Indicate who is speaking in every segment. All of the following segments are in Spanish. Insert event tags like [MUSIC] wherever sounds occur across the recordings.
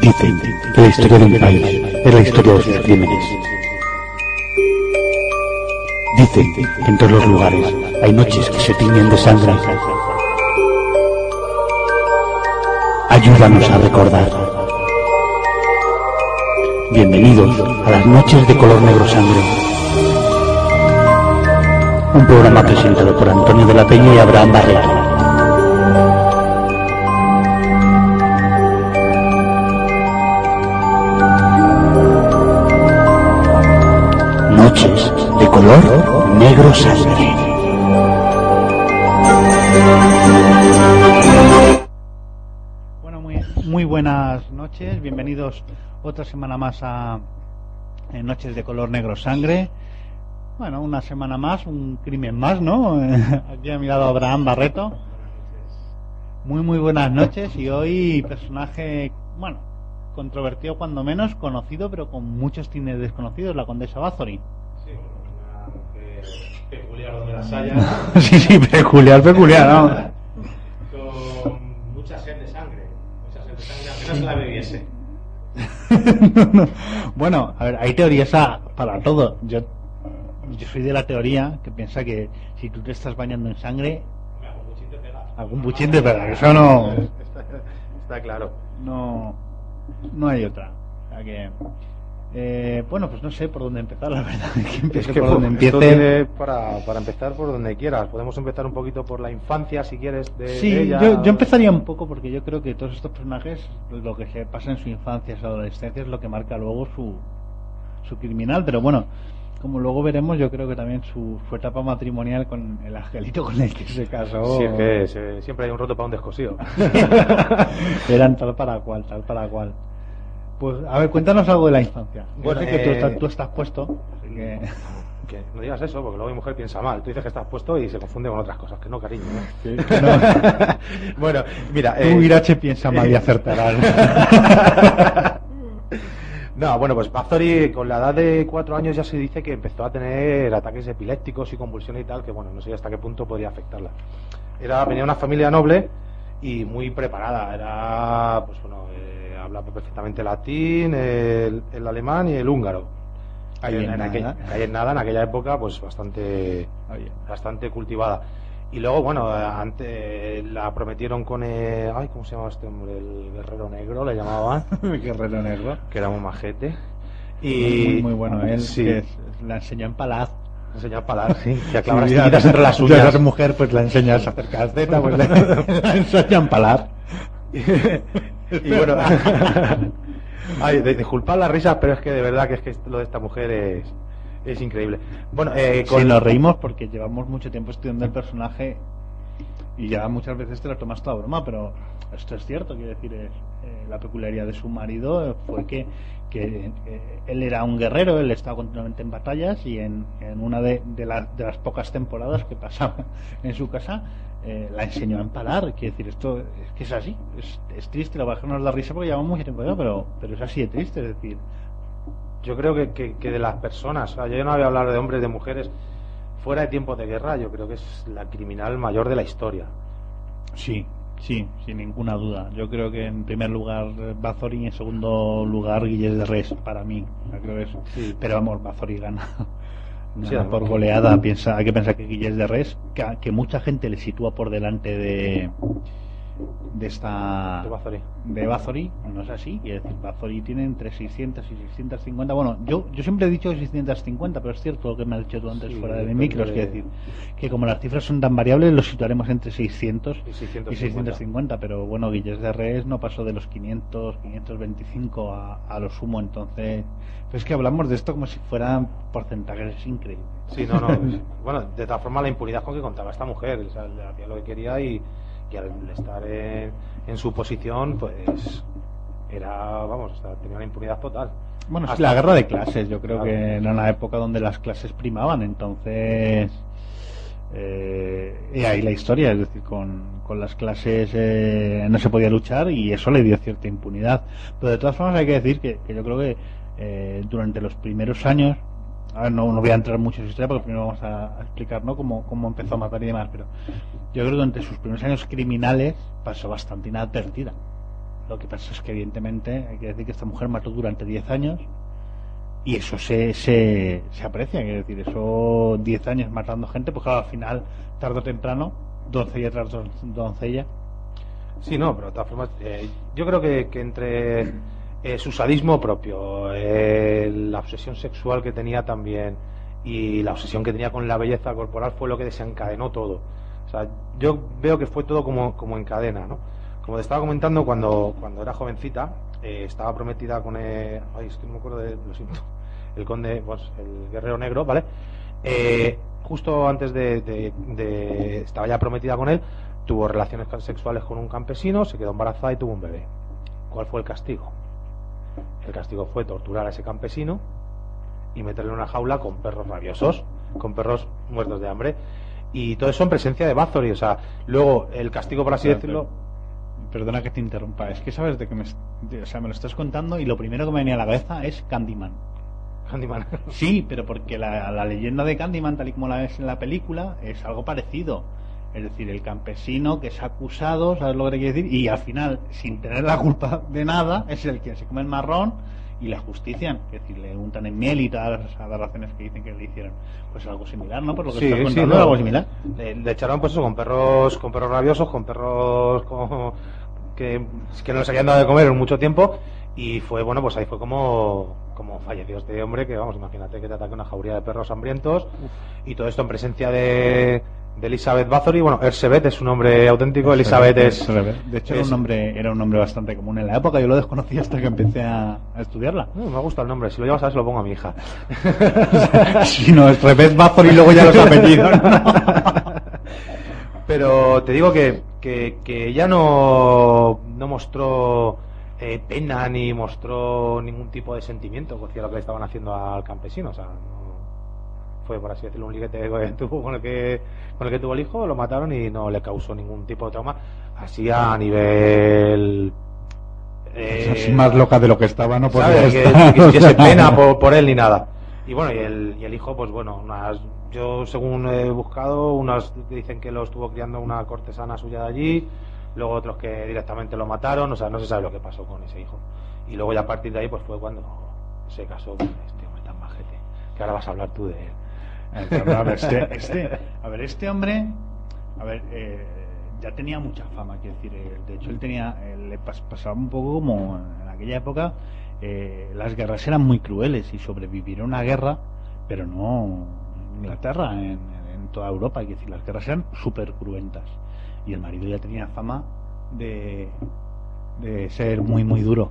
Speaker 1: Dicen que la historia de un país es la historia de sus crímenes. Dicen que en todos los lugares hay noches que se tiñen de sangre. Ayúdanos a recordar. Bienvenidos a las noches de color negro sangre. Un programa presentado por Antonio de la Peña y Abraham Barreto. Noches de color negro sangre.
Speaker 2: Bueno, muy, muy buenas noches, bienvenidos otra semana más a Noches de color negro sangre. Bueno, una semana más, un crimen más, ¿no? [LAUGHS] Aquí ha mirado Abraham Barreto. Muy, muy buenas noches y hoy personaje, bueno, controvertido cuando menos, conocido pero con muchos tines desconocidos, la condesa Bathory.
Speaker 3: Sí, una mujer peculiar donde las haya, [LAUGHS]
Speaker 2: sí, sí, peculiar, peculiar, ¿no?
Speaker 3: con mucha sed de sangre, mucha sed de sangre, no se la bebiese. [LAUGHS]
Speaker 2: bueno, a ver, hay teorías a- para todo. Yo, yo soy de la teoría que piensa que si tú te estás bañando en sangre,
Speaker 3: hago muchín te pega.
Speaker 2: algún buchín te pega. Eso no,
Speaker 3: Está, está claro.
Speaker 2: no, no hay otra. O sea que, eh, bueno, pues no sé por dónde empezar, la verdad. [LAUGHS] Que empiece por donde empiece.
Speaker 3: para, para empezar por donde quieras. Podemos empezar un poquito por la infancia, si quieres, de,
Speaker 2: Sí,
Speaker 3: de ella.
Speaker 2: yo, yo empezaría un poco porque yo creo que todos estos personajes, lo que se pasa en su infancia, su adolescencia, es lo que marca luego su, su criminal. Pero bueno, como luego veremos, yo creo que también su, su etapa matrimonial con el angelito con el que se casó.
Speaker 3: Sí, es que se- siempre hay un roto para un descosido. [LAUGHS]
Speaker 2: Eran tal para cual, tal para cual. Pues, a ver, cuéntanos algo de la infancia.
Speaker 3: Bueno,
Speaker 2: sé que tú,
Speaker 3: eh,
Speaker 2: estás, tú estás puesto, así que...
Speaker 3: que no digas eso, porque luego mi mujer piensa mal. Tú dices que estás puesto y se confunde con otras cosas. Que no, cariño. ¿no? [LAUGHS]
Speaker 2: que- que no. [LAUGHS]
Speaker 3: bueno, mira.
Speaker 2: Tú,
Speaker 3: eh,
Speaker 2: Irache, piensa mal y acertarás. [LAUGHS]
Speaker 3: No, bueno, pues Bathory con la edad de cuatro años ya se dice que empezó a tener ataques epilépticos y convulsiones y tal, que bueno, no sé hasta qué punto podría afectarla. Era, venía de una familia noble y muy preparada. Era, pues bueno, eh, hablaba perfectamente latín, el, el alemán y el húngaro.
Speaker 2: Ahí en
Speaker 3: en,
Speaker 2: nada.
Speaker 3: en nada, en aquella época, pues bastante
Speaker 2: Oye,
Speaker 3: bastante cultivada. Y luego, bueno, antes la prometieron con el, ay, ¿cómo se llama este hombre? El guerrero negro, le llamaban, [LAUGHS]
Speaker 2: Guerrero negro.
Speaker 3: que era un majete.
Speaker 2: Y muy, muy bueno él,
Speaker 3: sí,
Speaker 2: que la enseña en palaz.
Speaker 3: Enseñar palar, sí, que a clavar
Speaker 2: Sí,
Speaker 3: las tiritas [LAUGHS] entre las
Speaker 2: ya
Speaker 3: uñas.
Speaker 2: eres mujer, pues la enseñas a hacer calceta, pues la, la [LAUGHS] enseña en palar. [LAUGHS]
Speaker 3: y bueno, ay, disculpad las risas, pero es que de verdad que es que lo de esta mujer es, es increíble. Bueno, eh,
Speaker 2: Sí, nos reímos porque llevamos mucho tiempo estudiando el personaje y ya muchas veces te lo tomas toda broma, pero esto es cierto, quiero decir, es, la peculiaridad de su marido fue que, que eh, él era un guerrero, él estaba continuamente en batallas y en, en una de, de, de las pocas temporadas que pasaba [LAUGHS] en su casa eh, la enseñó a empalar, quiero decir, esto es que es así, es, triste, la verdad que nos da risa porque llevamos mucho tiempo, pero, pero es así de triste, es decir,
Speaker 3: yo creo que, que- que de las personas, o sea, yo no voy a hablar de hombres, de mujeres, fuera de tiempos de guerra, yo creo que es la criminal mayor de la historia.
Speaker 2: Sí, sí, sin ninguna duda. Yo creo que en primer lugar Bazori y en segundo lugar Guilles de Res, para mí. Yo creo
Speaker 3: Sí.
Speaker 2: Pero vamos, Bazori gana. [LAUGHS] Gana
Speaker 3: Sí,
Speaker 2: por goleada. Piensa, hay que pensar que Guilles de Res, que, que mucha gente le sitúa por delante de de esta
Speaker 3: De Bathory.
Speaker 2: de no es así, quiere decir, Bathory tiene entre 600 y 650, bueno, yo, yo siempre he dicho 650, pero es cierto lo que me has dicho tú antes
Speaker 3: Sí,
Speaker 2: fuera de
Speaker 3: depende
Speaker 2: micros,
Speaker 3: de-
Speaker 2: quiere decir, que como las cifras son tan variables, los situaremos entre 600
Speaker 3: Y
Speaker 2: y
Speaker 3: 650.
Speaker 2: 650, pero bueno, Guilles de Res no pasó de los 500, 525 a, a lo sumo, entonces, es que hablamos de esto como si fueran porcentajes, es increíble.
Speaker 3: Sí, no, no. [LAUGHS] bueno, de todas formas, la impunidad con que contaba esta mujer. O sea, hacía lo que quería y, y al estar en, en su posición, pues era, vamos, tenía una impunidad total.
Speaker 2: Bueno, es
Speaker 3: Hasta-
Speaker 2: la guerra de clases, yo creo
Speaker 3: Claro.
Speaker 2: que era una época donde las clases primaban, entonces... eh, y ahí la historia, es decir, con, con las clases eh, no se podía luchar y eso le dio cierta impunidad. Pero de todas formas hay que decir que, que yo creo que eh, durante los primeros años, a ver, no, voy a entrar mucho en su historia porque primero vamos a, explicar ¿no? cómo, cómo empezó a matar y demás, pero yo creo que durante sus primeros años criminales pasó bastante inadvertida. Lo que pasa es que, evidentemente, hay que decir que esta mujer mató durante 10 años y eso se, se, se aprecia. Quiero decir, eso 10 años matando gente, pues al final, tarde o temprano, doncella tras don- doncella.
Speaker 3: Sí, no, pero de todas formas, eh, yo creo que, que entre su sadismo propio, eh, la obsesión sexual que tenía también y la obsesión que tenía con la belleza corporal fue lo que desencadenó todo. O sea, yo veo que fue todo como, como en cadena, ¿no? Como te estaba comentando, cuando, cuando era jovencita, eh, estaba prometida con el... Ay, es que no me acuerdo de... Lo siento. [LAUGHS] El conde, pues, el guerrero negro, ¿vale? Eh, justo antes de- de- Estaba ya prometida con él, tuvo relaciones sexuales con un campesino, se quedó embarazada y tuvo un bebé. ¿Cuál fue el castigo? El castigo fue torturar a ese campesino y meterle en una jaula con perros rabiosos, con perros muertos de hambre. Y todo eso en presencia de Bathory. O sea, luego el castigo, por así decirlo.
Speaker 2: Perdona que te interrumpa, es que sabes de que me, de- o sea, me lo estás contando y lo primero que me venía a la cabeza es Candyman.
Speaker 3: Candyman.
Speaker 2: Sí, pero porque la, la leyenda de Candyman, tal y como la ves en la película, es algo parecido. Es decir, el campesino que es acusado, ¿sabes lo que te quiero decir? Y al final, sin tener la culpa de nada, es el que se come el marrón y le justician. Es decir, le untan en miel y todas las aberraciones que dicen que le hicieron. Pues algo similar, ¿no? Por lo que
Speaker 3: Sí,
Speaker 2: estás
Speaker 3: sí,
Speaker 2: contando,
Speaker 3: no.
Speaker 2: algo similar.
Speaker 3: Le, le echaron pues eso, con perros, con perros rabiosos, con perros como- que, que no les habían dado de comer en mucho tiempo y fue bueno pues ahí fue como como falleció este hombre que vamos imagínate que te ataque una jauría de perros hambrientos y todo esto en presencia de, de Elizabeth Bathory bueno Ersebet es su nombre auténtico Elizabeth es
Speaker 2: De hecho, era un, nombre, era un nombre bastante común en la época. Yo lo desconocí hasta que empecé a, a estudiarla.
Speaker 3: No, me gusta el nombre, si lo llevas a ver se lo pongo a mi hija. [LAUGHS]
Speaker 2: si no, es Rebez Bazor y luego ya los apellidos. ¿no? [LAUGHS]
Speaker 3: Pero te digo que, que, que ella no, no mostró eh, pena ni mostró ningún tipo de sentimiento hacia lo que le estaban haciendo al campesino. O sea, no- fue, por así decirlo, un liguete que tuvo con el que, con el que tuvo el hijo, lo mataron y no le causó ningún tipo de trauma. Así a nivel. eh,
Speaker 2: Así más loca de lo que estaba, no [LAUGHS]
Speaker 3: por, por él ni nada. Y bueno, y el, y el hijo, pues bueno, unas, yo según he buscado, unas dicen que lo estuvo criando una cortesana suya de allí, luego otros que directamente lo mataron, o sea, no se sabe lo que pasó con ese hijo. Y luego ya a partir de ahí, pues fue cuando se casó con este hombre tan majete, que ahora vas a hablar tú de él.
Speaker 2: A, ver, este, [LAUGHS] este- a ver, este hombre, a ver, eh, ya tenía mucha fama, quiero decir, eh, de hecho él tenía, eh, le pas- pasaba un poco como en aquella época, eh, las guerras eran muy crueles y sobrevivir a una guerra, pero no en Inglaterra, en, en toda Europa, quiero decir, las guerras eran súper cruentas y el marido ya tenía fama de, de ser muy, muy duro.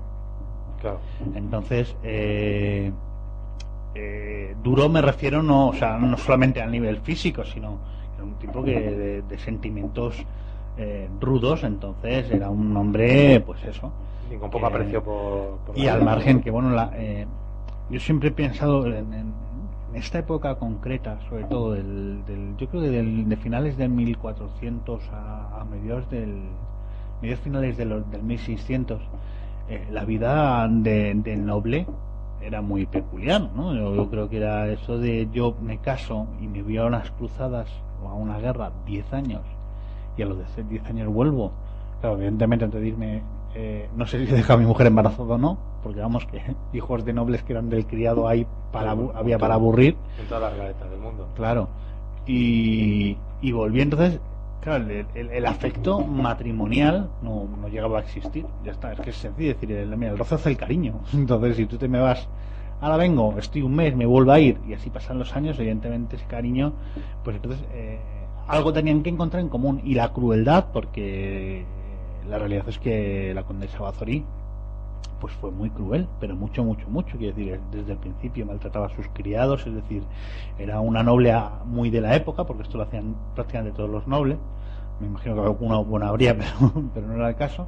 Speaker 3: Claro.
Speaker 2: Entonces, eh, eh, duro me refiero no, o sea, no solamente a nivel físico, sino era un tipo que de, de sentimientos eh, rudos, entonces era un hombre, pues eso.
Speaker 3: Y con poco
Speaker 2: Eh,
Speaker 3: aprecio por, por
Speaker 2: Y al margen que, bueno, la, eh, yo siempre he pensado en, esta época concreta, sobre todo, del, del- yo creo que del- de finales del 1400 a, a mediados del mediados finales de los- del 1600, eh, la vida de, del noble era muy peculiar, ¿no? Yo, yo creo que era eso de yo me caso y me voy a unas cruzadas o a una guerra 10 años y a los de 10 años vuelvo. Claro, evidentemente antes de irme, eh, no sé si deja a mi mujer embarazada o no, porque vamos que [LAUGHS] hijos de nobles que eran del criado ahí para había para aburrir,
Speaker 3: En todas las realetas del mundo.
Speaker 2: claro. Y, y volví entonces, claro, el, el- afecto matrimonial no, llegaba a existir, ya está, es que es sencillo decir, el, mira, el roce hace el cariño. [LAUGHS] Entonces, si tú te me vas, ahora vengo, estoy un mes, me vuelvo a ir, y así pasan los años, evidentemente ese cariño, pues entonces eh, algo tenían que encontrar en común. Y la crueldad, porque la realidad es que la condesa Bazori pues fue muy cruel, pero mucho, mucho, mucho. Quiero decir, desde el principio maltrataba a sus criados, es decir, era una noble muy de la época, porque esto lo hacían prácticamente todos los nobles. Me imagino que alguna buena habría, [LAUGHS] pero, pero no era el caso.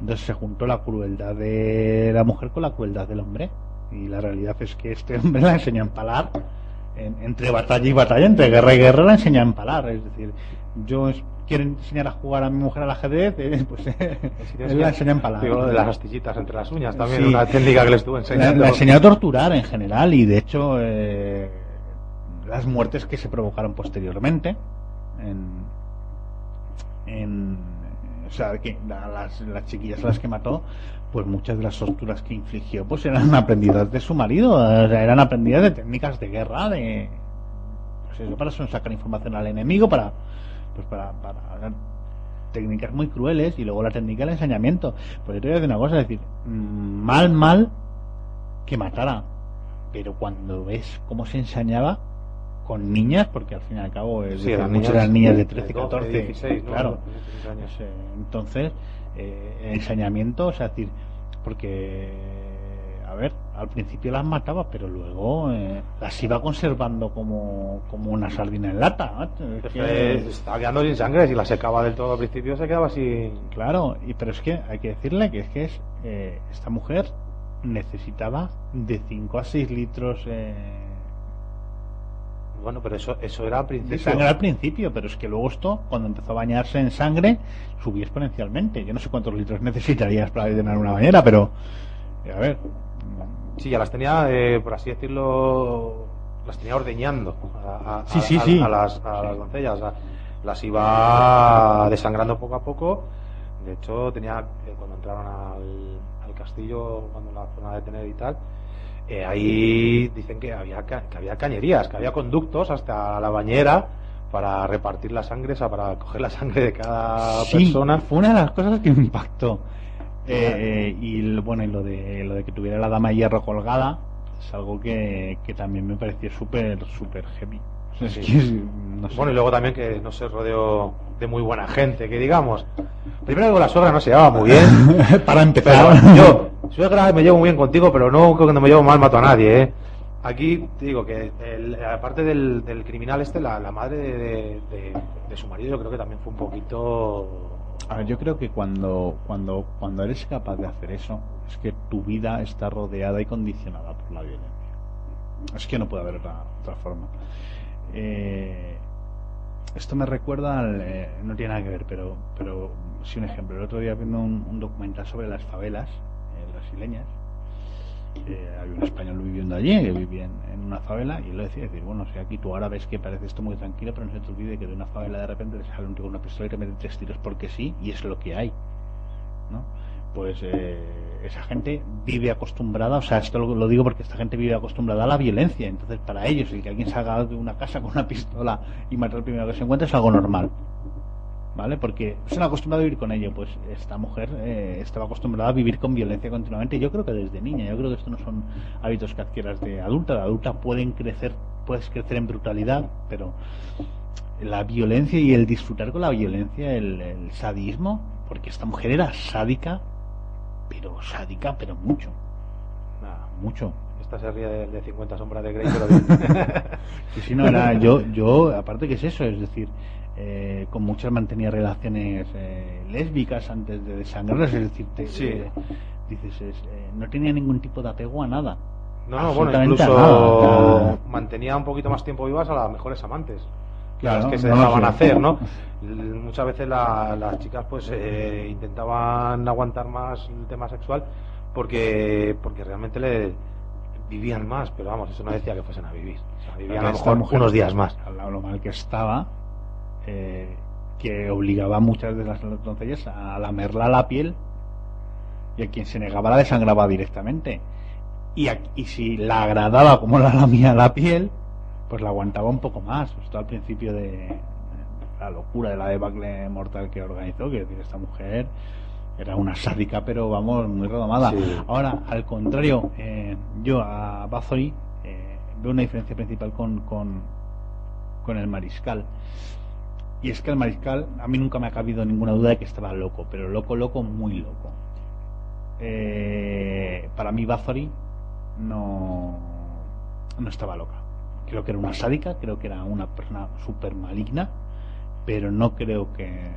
Speaker 2: Entonces se juntó la crueldad de la mujer con la crueldad del hombre. Y la realidad es que este hombre la enseñó a empalar. En- entre batalla y batalla, entre guerra y guerra, la enseñó a empalar. Es decir, yo es- quiero enseñar a jugar a mi mujer al ajedrez, eh, [LAUGHS] pues él [LAUGHS] la enseñó a empalar.
Speaker 3: Digo, lo de las astillitas entre las uñas también,
Speaker 2: Sí.
Speaker 3: una técnica que le estuvo
Speaker 2: La,
Speaker 3: enseñando.
Speaker 2: la enseñó a torturar en general y de hecho eh, las muertes que se provocaron posteriormente en, en, o sea, que a las, las chiquillas a las que mató, pues muchas de las torturas que infligió, pues eran aprendidas de su marido, o sea, eran aprendidas de técnicas de guerra, de, pues eso, para sacar información al enemigo, para, pues para, para técnicas muy crueles y luego la técnica del ensañamiento. Pues yo te voy a decir una cosa, es decir, mm, mal, mal que matara, pero cuando ves cómo se ensañaba con niñas, porque al fin y al cabo es
Speaker 3: Sí,
Speaker 2: decir,
Speaker 3: eran
Speaker 2: muchas
Speaker 3: niñas
Speaker 2: eran niñas de
Speaker 3: de
Speaker 2: 13,
Speaker 3: 12,
Speaker 2: 14,
Speaker 3: 16, ¿no?
Speaker 2: claro.
Speaker 3: 16 años.
Speaker 2: Eh, entonces, eh, el ensañamiento, o sea, es decir, porque, a ver, al principio las mataba, pero luego eh, las iba conservando como, como una sardina en lata. Es que-
Speaker 3: estaba quedando sin sangre, si la secaba del todo al principio se quedaba así.
Speaker 2: Claro, y pero es que hay que decirle que es que es eh, esta mujer necesitaba de 5 a 6 litros eh,
Speaker 3: Bueno, pero eso, eso era al
Speaker 2: de
Speaker 3: principio.
Speaker 2: sangre al principio, pero es que luego esto, cuando empezó a bañarse en sangre, subía exponencialmente. Yo no sé cuántos litros necesitarías para llenar una bañera, pero a ver,
Speaker 3: Sí, ya las tenía, eh, por así decirlo, las tenía ordeñando a, a-
Speaker 2: Sí,
Speaker 3: a-
Speaker 2: sí,
Speaker 3: a-
Speaker 2: sí.
Speaker 3: a las, las doncellas. las iba desangrando poco a poco. De hecho, tenía eh, cuando entraron al, al castillo, cuando la fueron a detener y tal, eh, ahí dicen que había, que había cañerías, que había conductos hasta la bañera para repartir la sangre, o sea, para coger la sangre de cada
Speaker 2: sí,
Speaker 3: persona.
Speaker 2: fue una de las cosas que me impactó. Eh, y bueno, y lo de, lo de que tuviera la dama hierro colgada es algo que, que también me pareció súper, súper heavy. Es que, no sé.
Speaker 3: Bueno, y luego también que no se rodeó de muy buena gente, que digamos. Primero que con la suegra no se llevaba muy bien. [LAUGHS]
Speaker 2: para
Speaker 3: Pero
Speaker 2: empezar,
Speaker 3: yo, suegra, me llevo muy bien contigo, pero no cuando me llevo mal mato a nadie, ¿eh? Aquí te digo que, el- aparte del, del criminal este, la, la madre de, de- de- de su marido, yo creo que también fue un poquito.
Speaker 2: A ver, yo creo que cuando, cuando, cuando eres capaz de hacer eso, es que tu vida está rodeada y condicionada por la violencia. Es que no puede haber otra, otra forma. Eh, esto me recuerda al, eh, no tiene nada que ver, pero, pero sí un ejemplo. El otro día viendo un, documental sobre las favelas eh, brasileñas. Había un español viviendo allí que vivía en, en una favela y él lo decía decir bueno si aquí tú ahora ves que parece esto muy tranquilo pero no se te olvide que de una favela de repente le sale un tío con una pistola y te mete tres tiros porque sí y es lo que hay ¿no? pues eh, esa gente vive acostumbrada, o sea, esto lo, lo digo porque esta gente vive acostumbrada a la violencia, entonces para ellos el que alguien salga de una casa con una pistola y matar al primero que se encuentra es algo normal, ¿vale? Porque se han acostumbrado a vivir con ello, pues esta mujer eh, estaba acostumbrada a vivir con violencia continuamente, yo creo que desde niña, yo creo que esto no son hábitos que adquieras de adulta, de adulta pueden crecer, puedes crecer en brutalidad, pero la violencia y el disfrutar con la violencia, el, el sadismo, porque esta mujer era sádica, pero sádica, pero mucho. Nada, mucho.
Speaker 3: Esta se ríe de, de 50 sombras de Grey, pero [LAUGHS] bien.
Speaker 2: Y si no era, yo, yo, aparte que es eso, es decir, eh, con muchas mantenía relaciones eh, lésbicas antes de desangrarlas, es decir, te-
Speaker 3: Sí.
Speaker 2: eh, dices, es, eh, no tenía ningún tipo de apego a nada.
Speaker 3: No, no, bueno, incluso
Speaker 2: nada,
Speaker 3: mantenía un poquito más tiempo vivas a las mejores amantes.
Speaker 2: Claro,
Speaker 3: las que se
Speaker 2: no,
Speaker 3: dejaban
Speaker 2: sí.
Speaker 3: hacer, ¿no? Muchas veces la- las chicas pues eh, intentaban aguantar más el tema sexual porque porque realmente le vivían más, pero vamos, eso no decía que fuesen a vivir. O sea, vivían a lo
Speaker 2: Esta
Speaker 3: mejor
Speaker 2: mujer,
Speaker 3: unos días más.
Speaker 2: Al lado lo mal que estaba, eh, que obligaba a muchas de las doncellas a lamerla la piel y a quien se negaba la desangraba directamente. Y, a- y si la agradaba como la lamía la piel, pues la aguantaba un poco más. Esto al principio de la locura de la debacle mortal que organizó, que es decir, esta mujer era una sádica, pero vamos, muy redomada.
Speaker 3: Sí.
Speaker 2: Ahora, al contrario, eh, yo a Bathory eh, veo una diferencia principal con, con, con el mariscal. Y es que el mariscal, a mí nunca me ha cabido ninguna duda de que estaba loco, pero loco, loco, muy loco. Eh, para mí Bathory no, no estaba loca. Creo que era una sádica, creo que era una persona súper maligna, pero no creo que,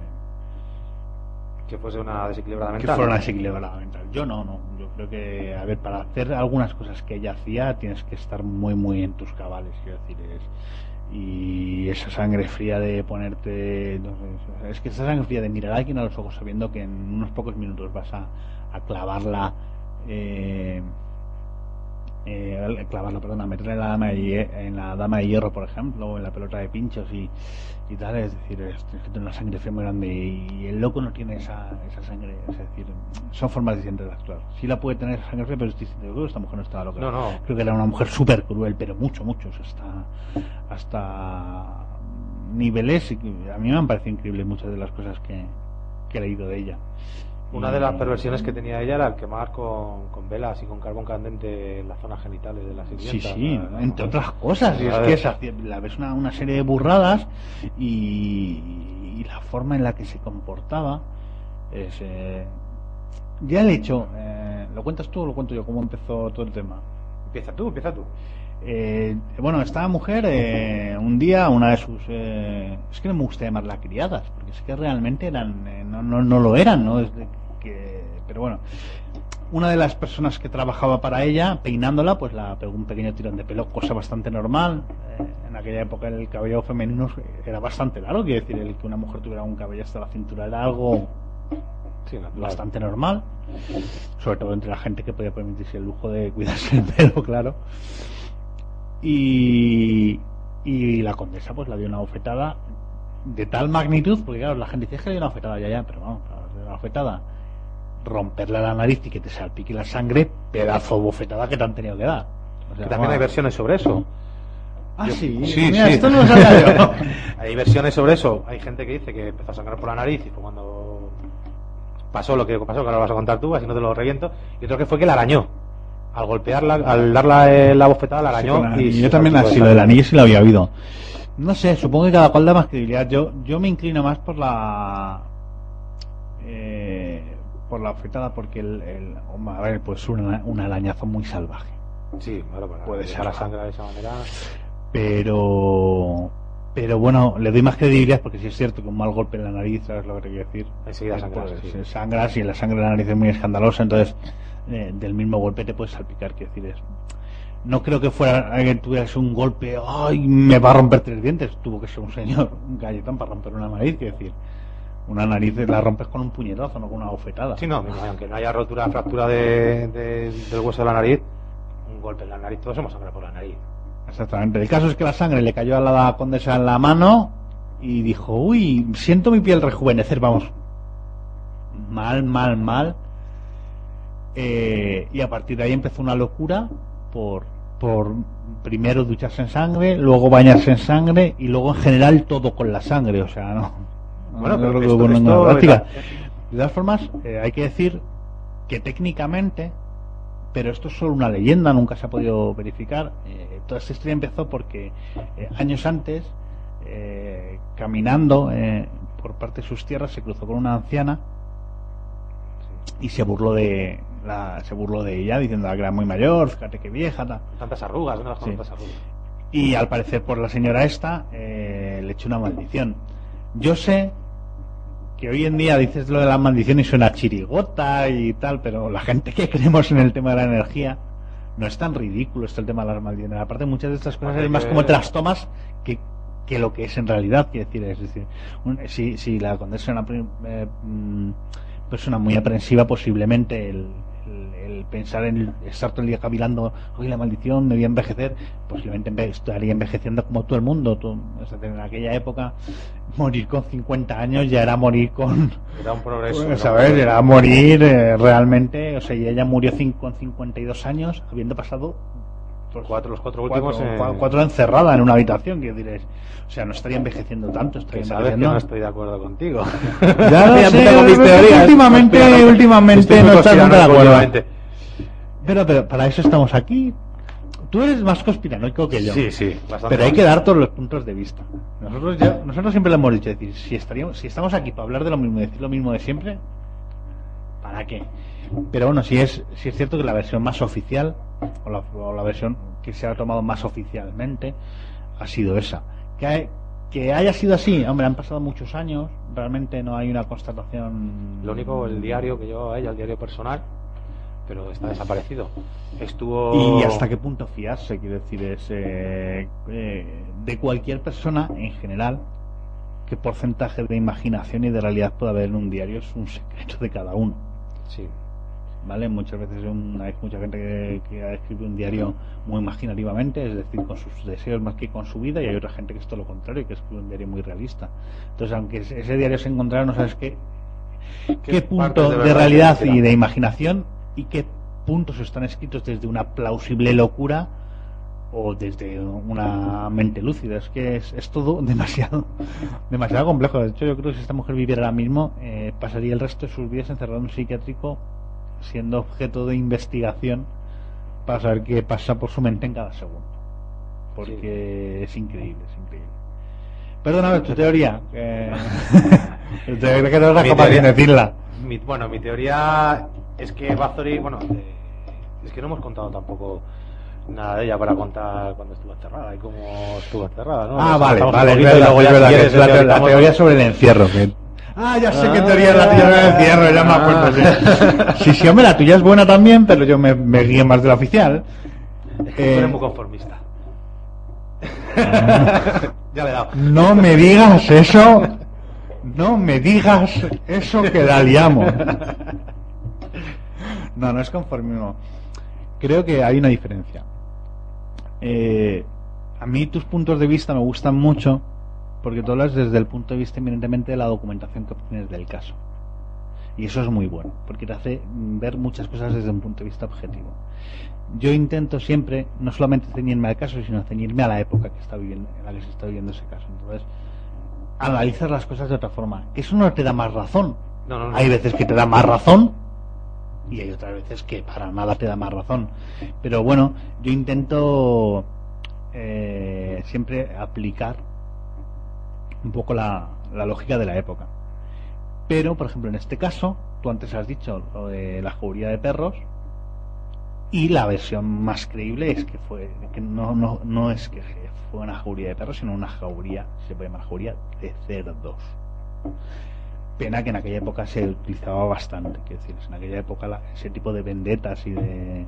Speaker 3: Que fuese una desequilibrada
Speaker 2: que
Speaker 3: mental.
Speaker 2: fuera una desequilibrada mental. Yo no, no. Yo creo que, a ver, para hacer algunas cosas que ella hacía, tienes que estar muy, muy en tus cabales. Quiero decir, es, y esa sangre fría de ponerte. no sé, es que esa sangre fría de mirar a alguien a los ojos sabiendo que en unos pocos minutos vas a, a clavarla. eh, eh, clavarlo, perdona, meterle en la, dama de, en la dama de hierro, por ejemplo, o en la pelota de pinchos y, y tal, es decir, es, que tener una sangre fría muy grande y, el loco no tiene esa, esa sangre, es decir, son formas distintas de actuar. Sí la puede tener sangre fría, pero es distinto. Yo creo que esta mujer no estaba loca.
Speaker 3: No, no.
Speaker 2: Creo que era una mujer súper cruel, pero mucho, mucho, hasta, hasta niveles, a mí me han parecido increíbles muchas de las cosas que, que he leído de ella.
Speaker 3: Una de las perversiones que tenía ella era el quemar con, con velas y con carbón candente las zonas genitales de las
Speaker 2: Sí,
Speaker 3: sirvientas.
Speaker 2: sí,
Speaker 3: ¿no?
Speaker 2: entre otras cosas. Y es que esa- la ves una, una serie de burradas y, y la forma en la que se comportaba es. eh, ya el hecho, eh, ¿lo cuentas tú o lo cuento yo? ¿Cómo empezó todo el tema?
Speaker 3: Empieza tú, empieza tú.
Speaker 2: Eh, bueno, esta mujer, eh, un día, una de sus. eh, es que no me gusta llamarla criadas, porque es que realmente eran. no, no, no lo eran, ¿no? Que, pero bueno, una de las personas que trabajaba para ella, peinándola, pues la pegó un pequeño tirón de pelo, cosa bastante normal. En aquella época el cabello femenino era bastante largo, quiero decir, el que una mujer tuviera un cabello hasta la cintura era algo
Speaker 3: Sí,
Speaker 2: bastante normal, sobre todo entre la gente que podía permitirse el lujo de cuidarse el pelo, claro. Y, y la condesa pues la dio una bofetada de tal magnitud, porque claro, la gente dice "Es que le dio una bofetada ya, ya, pero vamos, darle una bofetada, romperle la nariz y que te salpique la sangre, pedazo de bofetada que te han tenido que dar. O sea,
Speaker 3: Que también hay versiones sobre eso.
Speaker 2: Ah,
Speaker 3: Yo-
Speaker 2: sí,
Speaker 3: sí,
Speaker 2: Mira,
Speaker 3: sí.
Speaker 2: esto no lo sabía yo. [LAUGHS]
Speaker 3: Hay versiones sobre eso. Hay gente que dice que empezó a sangrar por la nariz y fue cuando pasó lo que pasó, que ahora lo vas a contar tú, así no te lo reviento. Y otro que fue que la arañó. Al golpearla, al darle la bofetada, la arañó.
Speaker 2: Sí,
Speaker 3: y
Speaker 2: yo también así, lo del anillo sí lo había oído. No sé, supongo que cada cual da más credibilidad. Yo, yo me inclino más por la. eh, por la afectada, porque el. a ver, pues un, un arañazo muy salvaje.
Speaker 3: Sí, claro, para
Speaker 2: Puede ser.
Speaker 3: la sangre de esa manera.
Speaker 2: Pero. Pero bueno, le doy más credibilidad porque si es cierto que un mal golpe en la nariz, ¿sabes lo que te quiero decir?
Speaker 3: Enseguida
Speaker 2: Pues,
Speaker 3: sangras,
Speaker 2: pues,
Speaker 3: sí.
Speaker 2: eh, sangras y la sangre de la nariz es muy escandalosa, entonces eh, del mismo golpe te puedes salpicar, quiero decir, es, no creo que fuera que tuvieras un golpe, ay, me va a romper tres dientes, tuvo que ser un señor, un galletón para romper una nariz, quiero decir, una nariz la rompes con un puñetazo, no con una bofetada.
Speaker 3: Sí, no, aunque no haya rotura, fractura de, de- del hueso de la nariz, un golpe en la nariz, todos hemos sangrado por la nariz.
Speaker 2: Exactamente. El caso es que la sangre le cayó a la condesa en la mano y dijo, uy, siento mi piel rejuvenecer, vamos. Mal, mal, mal. Eh, y a partir de ahí empezó una locura por, por primero ducharse en sangre, luego bañarse en sangre y luego en general todo con la sangre, o sea, no.
Speaker 3: Bueno,
Speaker 2: no
Speaker 3: pero esto-
Speaker 2: práctica. De todas formas, eh, hay que decir que técnicamente, pero esto es solo una leyenda, nunca se ha podido verificar. eh, toda esta historia empezó porque eh, años antes, eh, caminando por parte de sus tierras, se cruzó con una anciana y se burló de la, se burló de ella diciendo que era muy mayor, fíjate que vieja, tal.
Speaker 3: Tantas arrugas, ¿no? Las
Speaker 2: Sí.
Speaker 3: tantas arrugas.
Speaker 2: Y al parecer por la señora esta eh, le echó una maldición. Yo sé que hoy en día dices lo de la maldición y suena chirigota y tal, pero la gente que creemos en el tema de la energía no es tan ridículo esto el tema de las maldiciones. Aparte muchas de estas cosas es más
Speaker 3: que-
Speaker 2: como te las tomas que, que lo que es en realidad. Quiero decir, es decir, un- si, si la condesa es una eh, mm, persona muy aprensiva, posiblemente el, el- el pensar en el- estar todo el día cavilando, hoy la maldición me voy a envejecer, posiblemente estaría envejeciendo como todo el mundo. Tú- o sea, en aquella época, morir con 50 años ya era morir con.
Speaker 3: Era un progreso.
Speaker 2: Pues,
Speaker 3: era un
Speaker 2: a ver,
Speaker 3: progreso.
Speaker 2: era morir eh, realmente. O sea, y ella murió con 52 años, habiendo pasado. Pues,
Speaker 3: Cuatro- los cuatro
Speaker 2: cuatro,
Speaker 3: últimos en-
Speaker 2: cua- cuatro encerrada en una habitación, que diréis. O sea, no estaría envejeciendo tanto, estaría
Speaker 3: Que sabes que no estoy de acuerdo contigo. [LAUGHS]
Speaker 2: Ya [LAUGHS] lo
Speaker 3: Mira,
Speaker 2: sé,
Speaker 3: puta con mis
Speaker 2: pero
Speaker 3: teorías.
Speaker 2: últimamente- últimamente no estás de acuerdo.
Speaker 3: últimamente.
Speaker 2: Pero, pero para eso estamos aquí. Tú eres más conspiranoico que yo.
Speaker 3: Sí, sí, bastante.
Speaker 2: Pero hay que dar todos los puntos de vista. Nosotros ya, nosotros siempre lo hemos dicho, es decir, si estaríamos, si estamos aquí para hablar de lo mismo y decir lo mismo de siempre, ¿para qué? Pero bueno, si es, si es cierto que la versión más oficial, o la, o la versión que se ha tomado más oficialmente, ha sido esa. Que, hay- que haya sido así, hombre, han pasado muchos años, realmente no hay una constatación.
Speaker 3: Lo único, el diario que llevaba ella, el diario personal, pero está desaparecido. Estuvo.
Speaker 2: Y hasta qué punto fiarse, quiero decir, es eh, eh, de cualquier persona en general, qué porcentaje de imaginación y de realidad puede haber en un diario es un secreto de cada uno.
Speaker 3: Sí.
Speaker 2: ¿Vale? Muchas veces un- hay mucha gente que, que escribe un diario muy imaginativamente, es decir, con sus deseos más que con su vida, y hay otra gente que es todo lo contrario, que escribe un diario muy realista. Entonces, aunque ese diario se encontrara, no sabes qué, qué punto
Speaker 3: de
Speaker 2: realidad y de imaginación y qué puntos están escritos desde una plausible locura o desde una mente lúcida. Es que es, es todo [LAUGHS] demasiado demasiado complejo. De hecho, yo creo que si esta mujer viviera ahora mismo, eh, pasaría el resto de sus vidas encerrada en un psiquiátrico siendo objeto de investigación para saber qué pasa por su mente en cada segundo. Porque es increíble, es increíble. Ver, tu teoría. Que... [LAUGHS] [LAUGHS] tu teoría que no eras capaz de
Speaker 3: teoría-
Speaker 2: decirla.
Speaker 3: Mi- bueno, mi teoría es que Bathory, bueno, eh, es que no hemos contado tampoco nada de ella para contar cuando estuvo encerrada y cómo estuvo encerrada, ¿no?
Speaker 2: Ah, vale, vale, es verdad, verdad, la, la
Speaker 3: teorizamos-
Speaker 2: teoría sobre el encierro. que- Ah, ya sé
Speaker 3: Ah.
Speaker 2: teoría es la teoría del encierro, ya me acuerdo. Sí, sí, sí, hombre, la tuya es buena también, pero yo me, me guío más de la oficial.
Speaker 3: Es que
Speaker 2: Eh,
Speaker 3: eres muy conformista. ya le he dado.
Speaker 2: No me digas eso, no me digas eso que la liamos. No, no es conformismo. Creo que hay una diferencia. Eh, a mí tus puntos de vista me gustan mucho porque tú hablas desde el punto de vista eminentemente de la documentación que obtienes del caso. Y eso es muy bueno, porque te hace ver muchas cosas desde un punto de vista objetivo. Yo intento siempre no solamente ceñirme al caso, sino ceñirme a la época que está viviendo, en la que se está viviendo ese caso. Entonces, analizar las cosas de otra forma. Que eso no te da más razón.
Speaker 3: No, no, no.
Speaker 2: Hay veces que te da más razón y hay otras veces que para nada te da más razón. Pero bueno, yo intento eh, siempre aplicar un poco la, lógica de la época. Pero, por ejemplo, en este caso, tú antes has dicho la jauría de perros y la versión más creíble es que fue que no, no, no es que fue una jauría de perros, sino una jauría, se puede llamar jauría de cerdos. Pena que en aquella época se utilizaba bastante, quiero decir, en aquella época ese tipo de vendetas y de...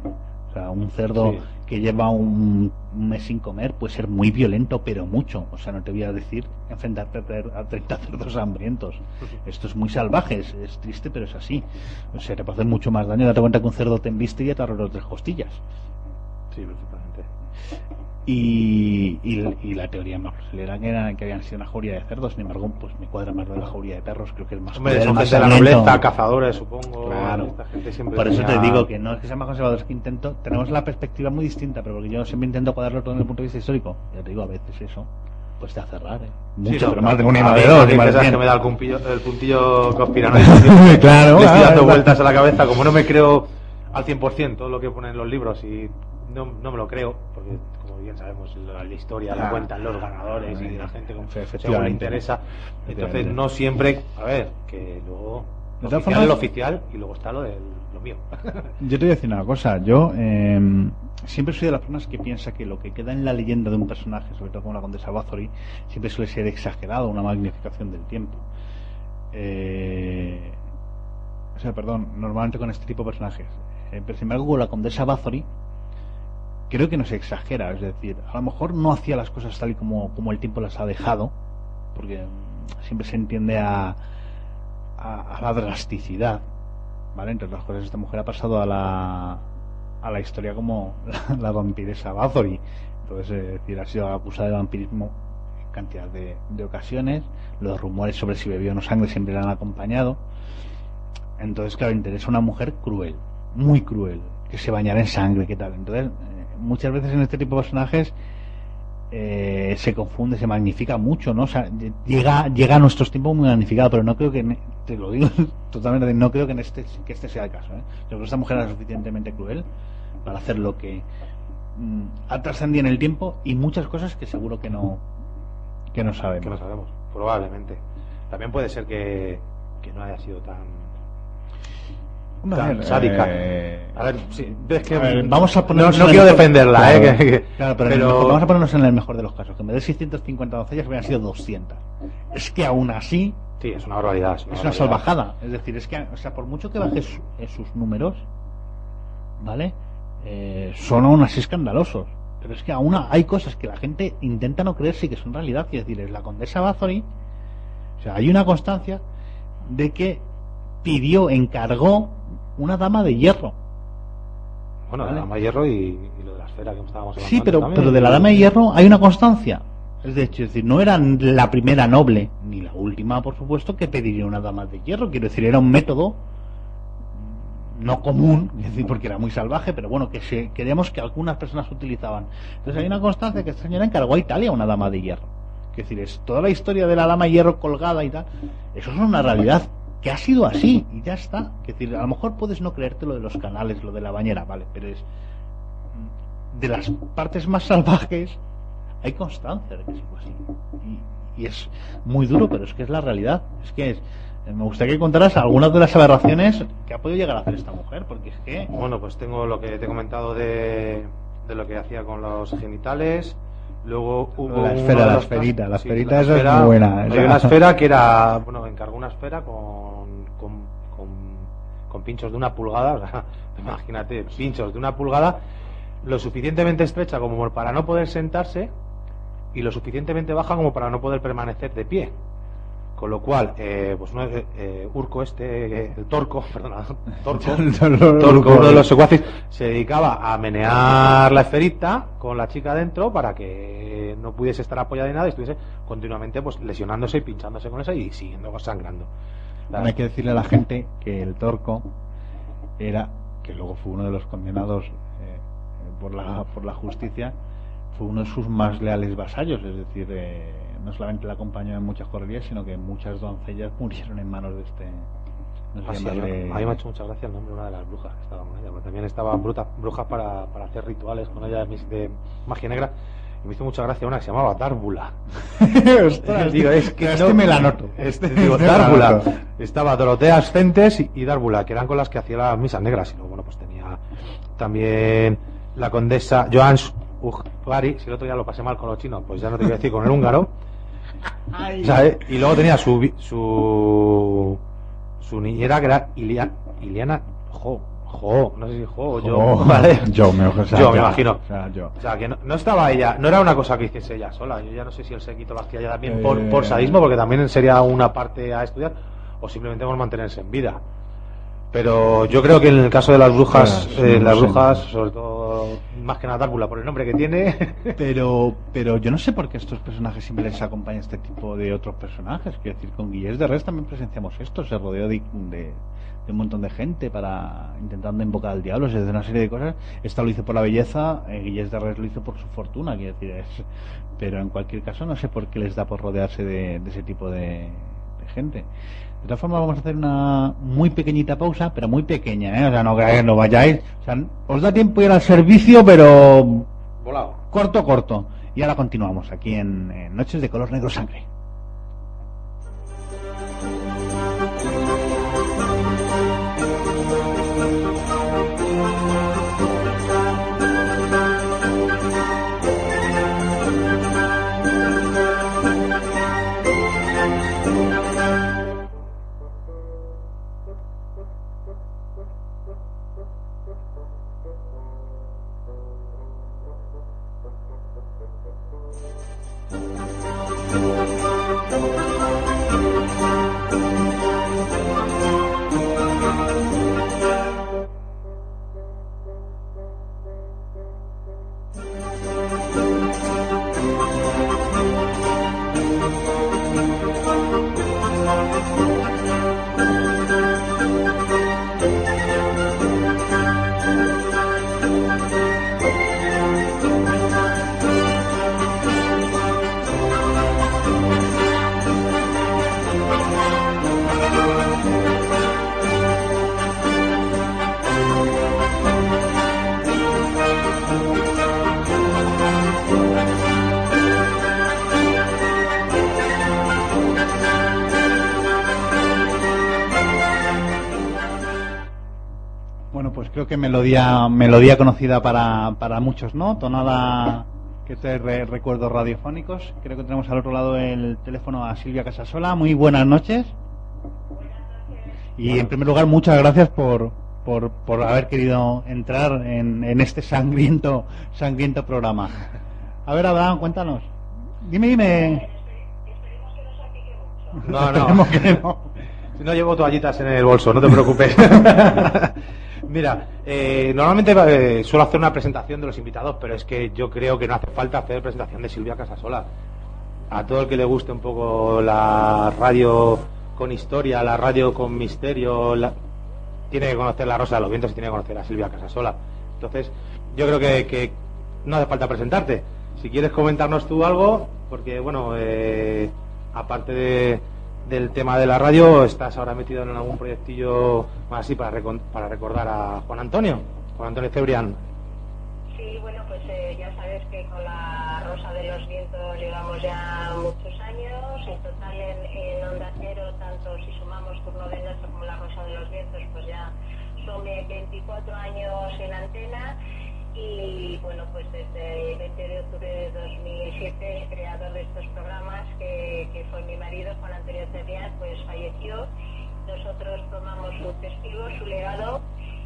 Speaker 2: O sea, un cerdo
Speaker 3: Sí.
Speaker 2: que lleva un, un mes sin comer puede ser muy violento, pero mucho. O sea, no te voy a decir enfrentarte a tre- a 30 cerdos hambrientos. Esto es muy salvaje, es, es triste, pero es así. O sea, te puede hacer mucho más daño. Date cuenta que un cerdo te embiste y ya te arregló tres costillas.
Speaker 3: Sí, perfectamente.
Speaker 2: Y, y, y la teoría más era que, era que habían sido una jauría de cerdos, sin embargo, pues me cuadra más lo de la jauría de perros, creo que es más
Speaker 3: Hombre, son gente de la nobleza, cazadores, supongo.
Speaker 2: Claro.
Speaker 3: Esta gente siempre
Speaker 2: Por eso te digo que no es que sea más conservador, es que intento, tenemos la perspectiva muy distinta, pero porque yo siempre intento cuadrarlo todo desde el punto de vista histórico. Ya te digo, a veces eso, pues te hace raro, ¿eh?
Speaker 3: Sí,
Speaker 2: Mucho,
Speaker 3: no,
Speaker 2: pero más de una y más de dos,
Speaker 3: que me da el, cumpillo- el puntillo conspiranoico. [LAUGHS]
Speaker 2: Claro,
Speaker 3: Le estoy
Speaker 2: claro,
Speaker 3: dando vueltas a la cabeza. Como no me creo al 100% todo lo que ponen en los libros y no, no me lo creo, porque como bien sabemos, la, la historia la
Speaker 2: Ah.
Speaker 3: cuentan los ganadores y la gente como, según le interesa. Entonces, no siempre. A ver, que luego. Lo oficial
Speaker 2: formas-
Speaker 3: es lo oficial y luego está lo, lo mío. [LAUGHS]
Speaker 2: Yo te voy a decir una cosa, yo eh, siempre soy de las personas que piensa que lo que queda en la leyenda de un personaje, sobre todo como la condesa Bathory, siempre suele ser exagerado, una magnificación del tiempo. Eh, o sea, perdón, normalmente con este tipo de personajes. Eh, pero sin embargo, con la condesa Bathory, creo que no se exagera, es decir, a lo mejor no hacía las cosas tal y como, como el tiempo las ha dejado, porque siempre se entiende a, a, a la drasticidad, ¿vale? Entre otras cosas, esta mujer ha pasado a la, a la historia como [LAUGHS] la, la vampiresa Bathory. Entonces, es decir, ha sido acusada de vampirismo en cantidad de, de ocasiones. Los rumores sobre si bebió o no sangre siempre la han acompañado. Entonces, claro, interesa una mujer cruel, muy cruel, que se bañara en sangre, ¿qué tal? Entonces, eh, muchas veces en este tipo de personajes eh, se confunde, se magnifica mucho, ¿no? O sea, lle- llega, llega a nuestros tiempos muy magnificado, pero no creo que, en- te lo digo [LAUGHS] totalmente, no creo que, en este, que este sea el caso, ¿eh? Yo creo que esta mujer era suficientemente cruel para hacer lo que mm, ha trascendido en el tiempo y muchas cosas que seguro que no, que no sabemos.
Speaker 3: que no sabemos, probablemente. También puede ser que, que no haya sido tan.
Speaker 2: Hombre, a
Speaker 3: tan
Speaker 2: ver,
Speaker 3: sádica.
Speaker 2: eh,
Speaker 3: A ver, sí, es que
Speaker 2: a ver, vamos a
Speaker 3: no,
Speaker 2: ponernos
Speaker 3: no quiero defenderla,
Speaker 2: Claro,
Speaker 3: ¿eh? que- que-
Speaker 2: claro, pero, mejor- vamos a ponernos en el mejor de los casos. Que en vez de 650 doncellas hubieran sido 200. Es que aún así
Speaker 3: Sí, es una barbaridad. Es una,
Speaker 2: es una
Speaker 3: barbaridad.
Speaker 2: salvajada. Es decir, es que, o sea, por mucho que bajes su- sus números, ¿vale? Eh, son aún así escandalosos. Pero es que aún hay cosas que la gente intenta no creerse y que son realidad. Es decir, es la condesa Bathory, o sea, hay una constancia de que pidió, encargó una dama de hierro.
Speaker 3: Bueno,
Speaker 2: Vale.
Speaker 3: la dama de hierro y, y lo de la esfera que estábamos hablando.
Speaker 2: Sí, pero,
Speaker 3: también.
Speaker 2: pero de la dama de hierro hay una constancia. Es decir, no era la primera noble, ni la última, por supuesto, que pediría una dama de hierro. Quiero decir, era un método no común, es decir, porque era muy salvaje, pero bueno, que se, queríamos que algunas personas utilizaban. Entonces hay una constancia que esta señora encargó a Italia una dama de hierro. Es decir, es toda la historia de la dama de hierro colgada y tal, eso es una realidad que ha sido así y ya está. Es decir, a lo mejor puedes no creerte lo de los canales, lo de la bañera, vale, pero es de las partes más salvajes hay constancia de que fue así. Y, y es muy duro, pero es que es la realidad. Es que es, eh, me gustaría que contaras algunas de las aberraciones que ha podido llegar a hacer esta mujer, porque es que
Speaker 3: Bueno, pues tengo lo que te he comentado de, de lo que hacía con los genitales. Luego hubo
Speaker 2: La esfera, la esferita, la
Speaker 3: sí,
Speaker 2: esferita esa es muy buena,
Speaker 3: Hay una esfera [LAUGHS] que era, bueno, encargó una esfera con, con, con, con pinchos de una pulgada, [LAUGHS] o sea, imagínate, pinchos de una pulgada, lo suficientemente estrecha como para no poder sentarse y lo suficientemente baja como para no poder permanecer de pie. Con lo cual, eh, pues eh, eh, Urco este, eh, el Torco, [LAUGHS] perdona, Torco, [LAUGHS] Torco, uno de los secuaces, se dedicaba a menear la esferita con la chica dentro para que no pudiese estar apoyada en nada y estuviese continuamente pues lesionándose y pinchándose con esa y siguiendo sangrando. La-
Speaker 2: hay que decirle a la gente que el torco era, que luego fue uno de los condenados eh, por, la, por la justicia, fue uno de sus más leales vasallos, es decir, eh, no solamente la acompañó en muchas correrías, sino que muchas doncellas murieron en manos de este... no sé
Speaker 3: Ah, sí, a mí me ha hecho mucha gracia el nombre de una de las brujas que estaba con ella, porque también estaban brutas, brujas para, para hacer rituales con ella de, de magia negra. Y me hizo mucha gracia una que se llamaba Dárbula. [LAUGHS]
Speaker 2: Ostras, [LAUGHS]
Speaker 3: Digo, es que
Speaker 2: este
Speaker 3: no-
Speaker 2: me la anoto.
Speaker 3: Este, [LAUGHS] digo,
Speaker 2: Este
Speaker 3: Dárbula. Estaba Dorotea Ascentes y, y Dárbula, que eran con las que hacía las misas negras. Y luego, bueno, pues tenía también la condesa Joans Ujvari. Si el otro día lo pasé mal con los chinos, pues ya no te quiero decir con el húngaro. Y luego tenía su su su niñera que era Ilia- Iliana Jo, Jo, no sé si Jo o yo,
Speaker 2: Oh,
Speaker 3: ¿vale? [LAUGHS]
Speaker 2: yo me, o sea,
Speaker 3: Yo me
Speaker 2: ya,
Speaker 3: imagino.
Speaker 2: o sea, yo.
Speaker 3: O sea, que no, no estaba ella, no era una cosa que hiciese ella sola. Yo ya no sé si el séquito lo hacía ella también por,
Speaker 2: Eh.
Speaker 3: por sadismo, porque también sería una parte a estudiar, o simplemente por mantenerse en vida. Pero yo creo que en el caso de las brujas, eh, las brujas, sobre todo, más que nada Dárbula, por el nombre que tiene, [LAUGHS]
Speaker 2: Pero, pero yo no sé por qué a estos personajes siempre les acompaña este tipo de otros personajes. Quiero decir, con Guillés de Res también presenciamos esto. Se rodeó de, un montón de gente para intentando invocar al diablo, se hace una serie de cosas. Esta lo hizo por la belleza, eh, Guillés de Res lo hizo por su fortuna, quiero decir. Es, pero en cualquier caso, no sé por qué les da por rodearse de, de ese tipo de, de gente. De todas formas, vamos a hacer una muy pequeñita pausa, pero muy pequeña, ¿eh? O sea, no, que no vayáis. O sea, os da tiempo ir al servicio, pero
Speaker 3: volado.
Speaker 2: corto, corto. Y ahora continuamos aquí en, en Noches de Color Negro Sangre. Melodía, melodía conocida para, para muchos, ¿no? Tonada que te re- recuerdos radiofónicos. Creo que tenemos al otro lado el teléfono a Silvia Casasola. Muy buenas noches. Y en primer lugar, muchas gracias por, por, por haber querido entrar en, en este sangriento, sangriento programa. A ver, Abraham, cuéntanos. Dime, dime.
Speaker 3: No, no. [LAUGHS]
Speaker 2: No.
Speaker 3: No llevo toallitas en el bolso, no te preocupes. [LAUGHS] Mira, eh, normalmente eh, suelo hacer una presentación de los invitados, pero es que yo creo que no hace falta hacer presentación de Silvia Casasola. A todo el que le guste un poco la radio con historia, la radio con misterio, tiene que conocer la Rosa de los Vientos y tiene que conocer a Silvia Casasola. Entonces, yo creo que, que no hace falta presentarte. Si quieres comentarnos tú algo, porque bueno, eh, aparte de- del tema de la radio, estás ahora metido en algún proyectillo más así para, para recordar a Juan Antonio, Juan Antonio Cebrián.
Speaker 4: Sí, bueno, pues eh, ya sabes que con la Rosa de los Vientos llevamos ya muchos años. En total en, en Onda Cero, tanto si sumamos turno de nuestro como la Rosa de los Vientos, pues ya son eh, 24 años en antena. Y bueno, pues desde el 20 de octubre de 2007, el creador de estos programas, que, que fue mi marido, Juan Antonio Cebrián, pues falleció. Nosotros tomamos su testigo, su legado,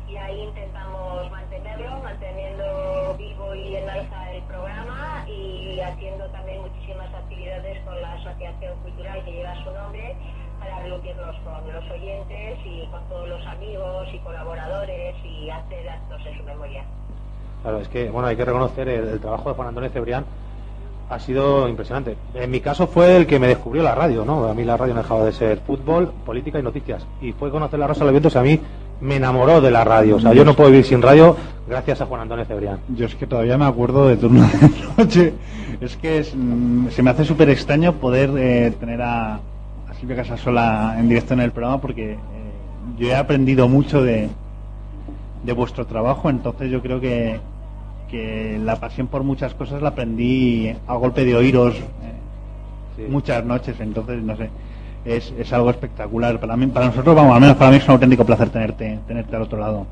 Speaker 4: y ahí intentamos mantenerlo, manteniendo vivo y en alza el programa y haciendo también muchísimas actividades con la Asociación Cultural que lleva su nombre para reunirnos con los oyentes y con todos los amigos y colaboradores y hacer actos en su memoria.
Speaker 3: Claro, es que bueno, hay que reconocer el, el trabajo de Juan Antonio Cebrián ha sido impresionante. En mi caso fue el que me descubrió la radio, ¿no? A mí la radio no dejaba de ser fútbol, política y noticias. Y fue conocer la Rosa de los Vientos y a mí me enamoró de la radio. O sea, yo no puedo vivir sin radio gracias a Juan Antonio Cebrián.
Speaker 2: Yo es que todavía me acuerdo de turno de noche. Es que es, mm, se me hace súper extraño poder eh, tener a, a Silvia Casasola en directo en el programa porque eh, yo he aprendido mucho de, de vuestro trabajo, entonces yo creo que, que la pasión por muchas cosas la aprendí a golpe de oíros eh,
Speaker 3: Sí.
Speaker 2: muchas noches, entonces no sé. Es, es algo espectacular. Para mí, para nosotros, vamos, al menos para mí es un auténtico placer tenerte, tenerte al otro lado.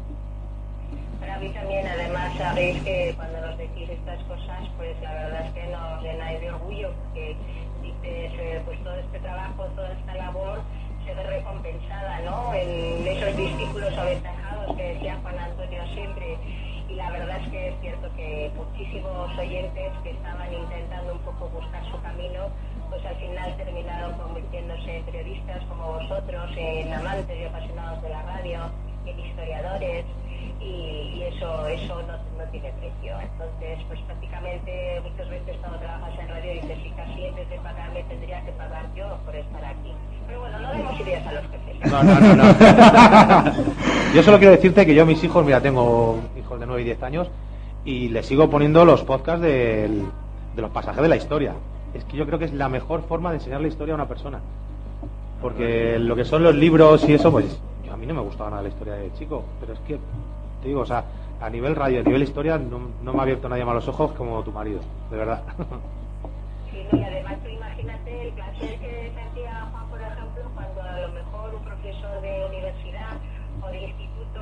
Speaker 4: Para mí también, además, sabéis que cuando nos decís estas cosas, pues la verdad es que nos llenáis de orgullo, porque dices, eh, pues todo este trabajo, toda esta labor se ve recompensada, ¿no? En esos discípulos aventajados que decía Juan Antonio siempre. Y la verdad es que es cierto que muchísimos oyentes que estaban intentando un poco buscar su camino, pues al final terminaron convirtiéndose en periodistas como vosotros, en amantes y apasionados de la radio, en historiadores, y, eso eso no, tiene precio. Entonces, pues prácticamente muchas veces cuando trabajas en radio dices, si casi vez de pagarme tendría que pagar yo por estar aquí. Pero bueno, no demos ideas a los jefes.
Speaker 3: No, no, no, no. [LAUGHS] yo solo quiero decirte que yo mis hijos, mira, tengo hijos de 9 y 10 años y les sigo poniendo los podcasts de los pasajes de la historia. Es que yo creo que es la mejor forma de enseñar la historia a una persona. Porque lo que son los libros y eso, pues yo- a mí no me gustaba nada la historia de chico, pero es que, te digo, o sea, a nivel radio, a nivel historia, no, no me ha abierto nadie más los ojos como tu marido, de verdad. [LAUGHS]
Speaker 4: Y además tú imagínate el placer que sentía Juan, por ejemplo, cuando a lo mejor un profesor de universidad o de instituto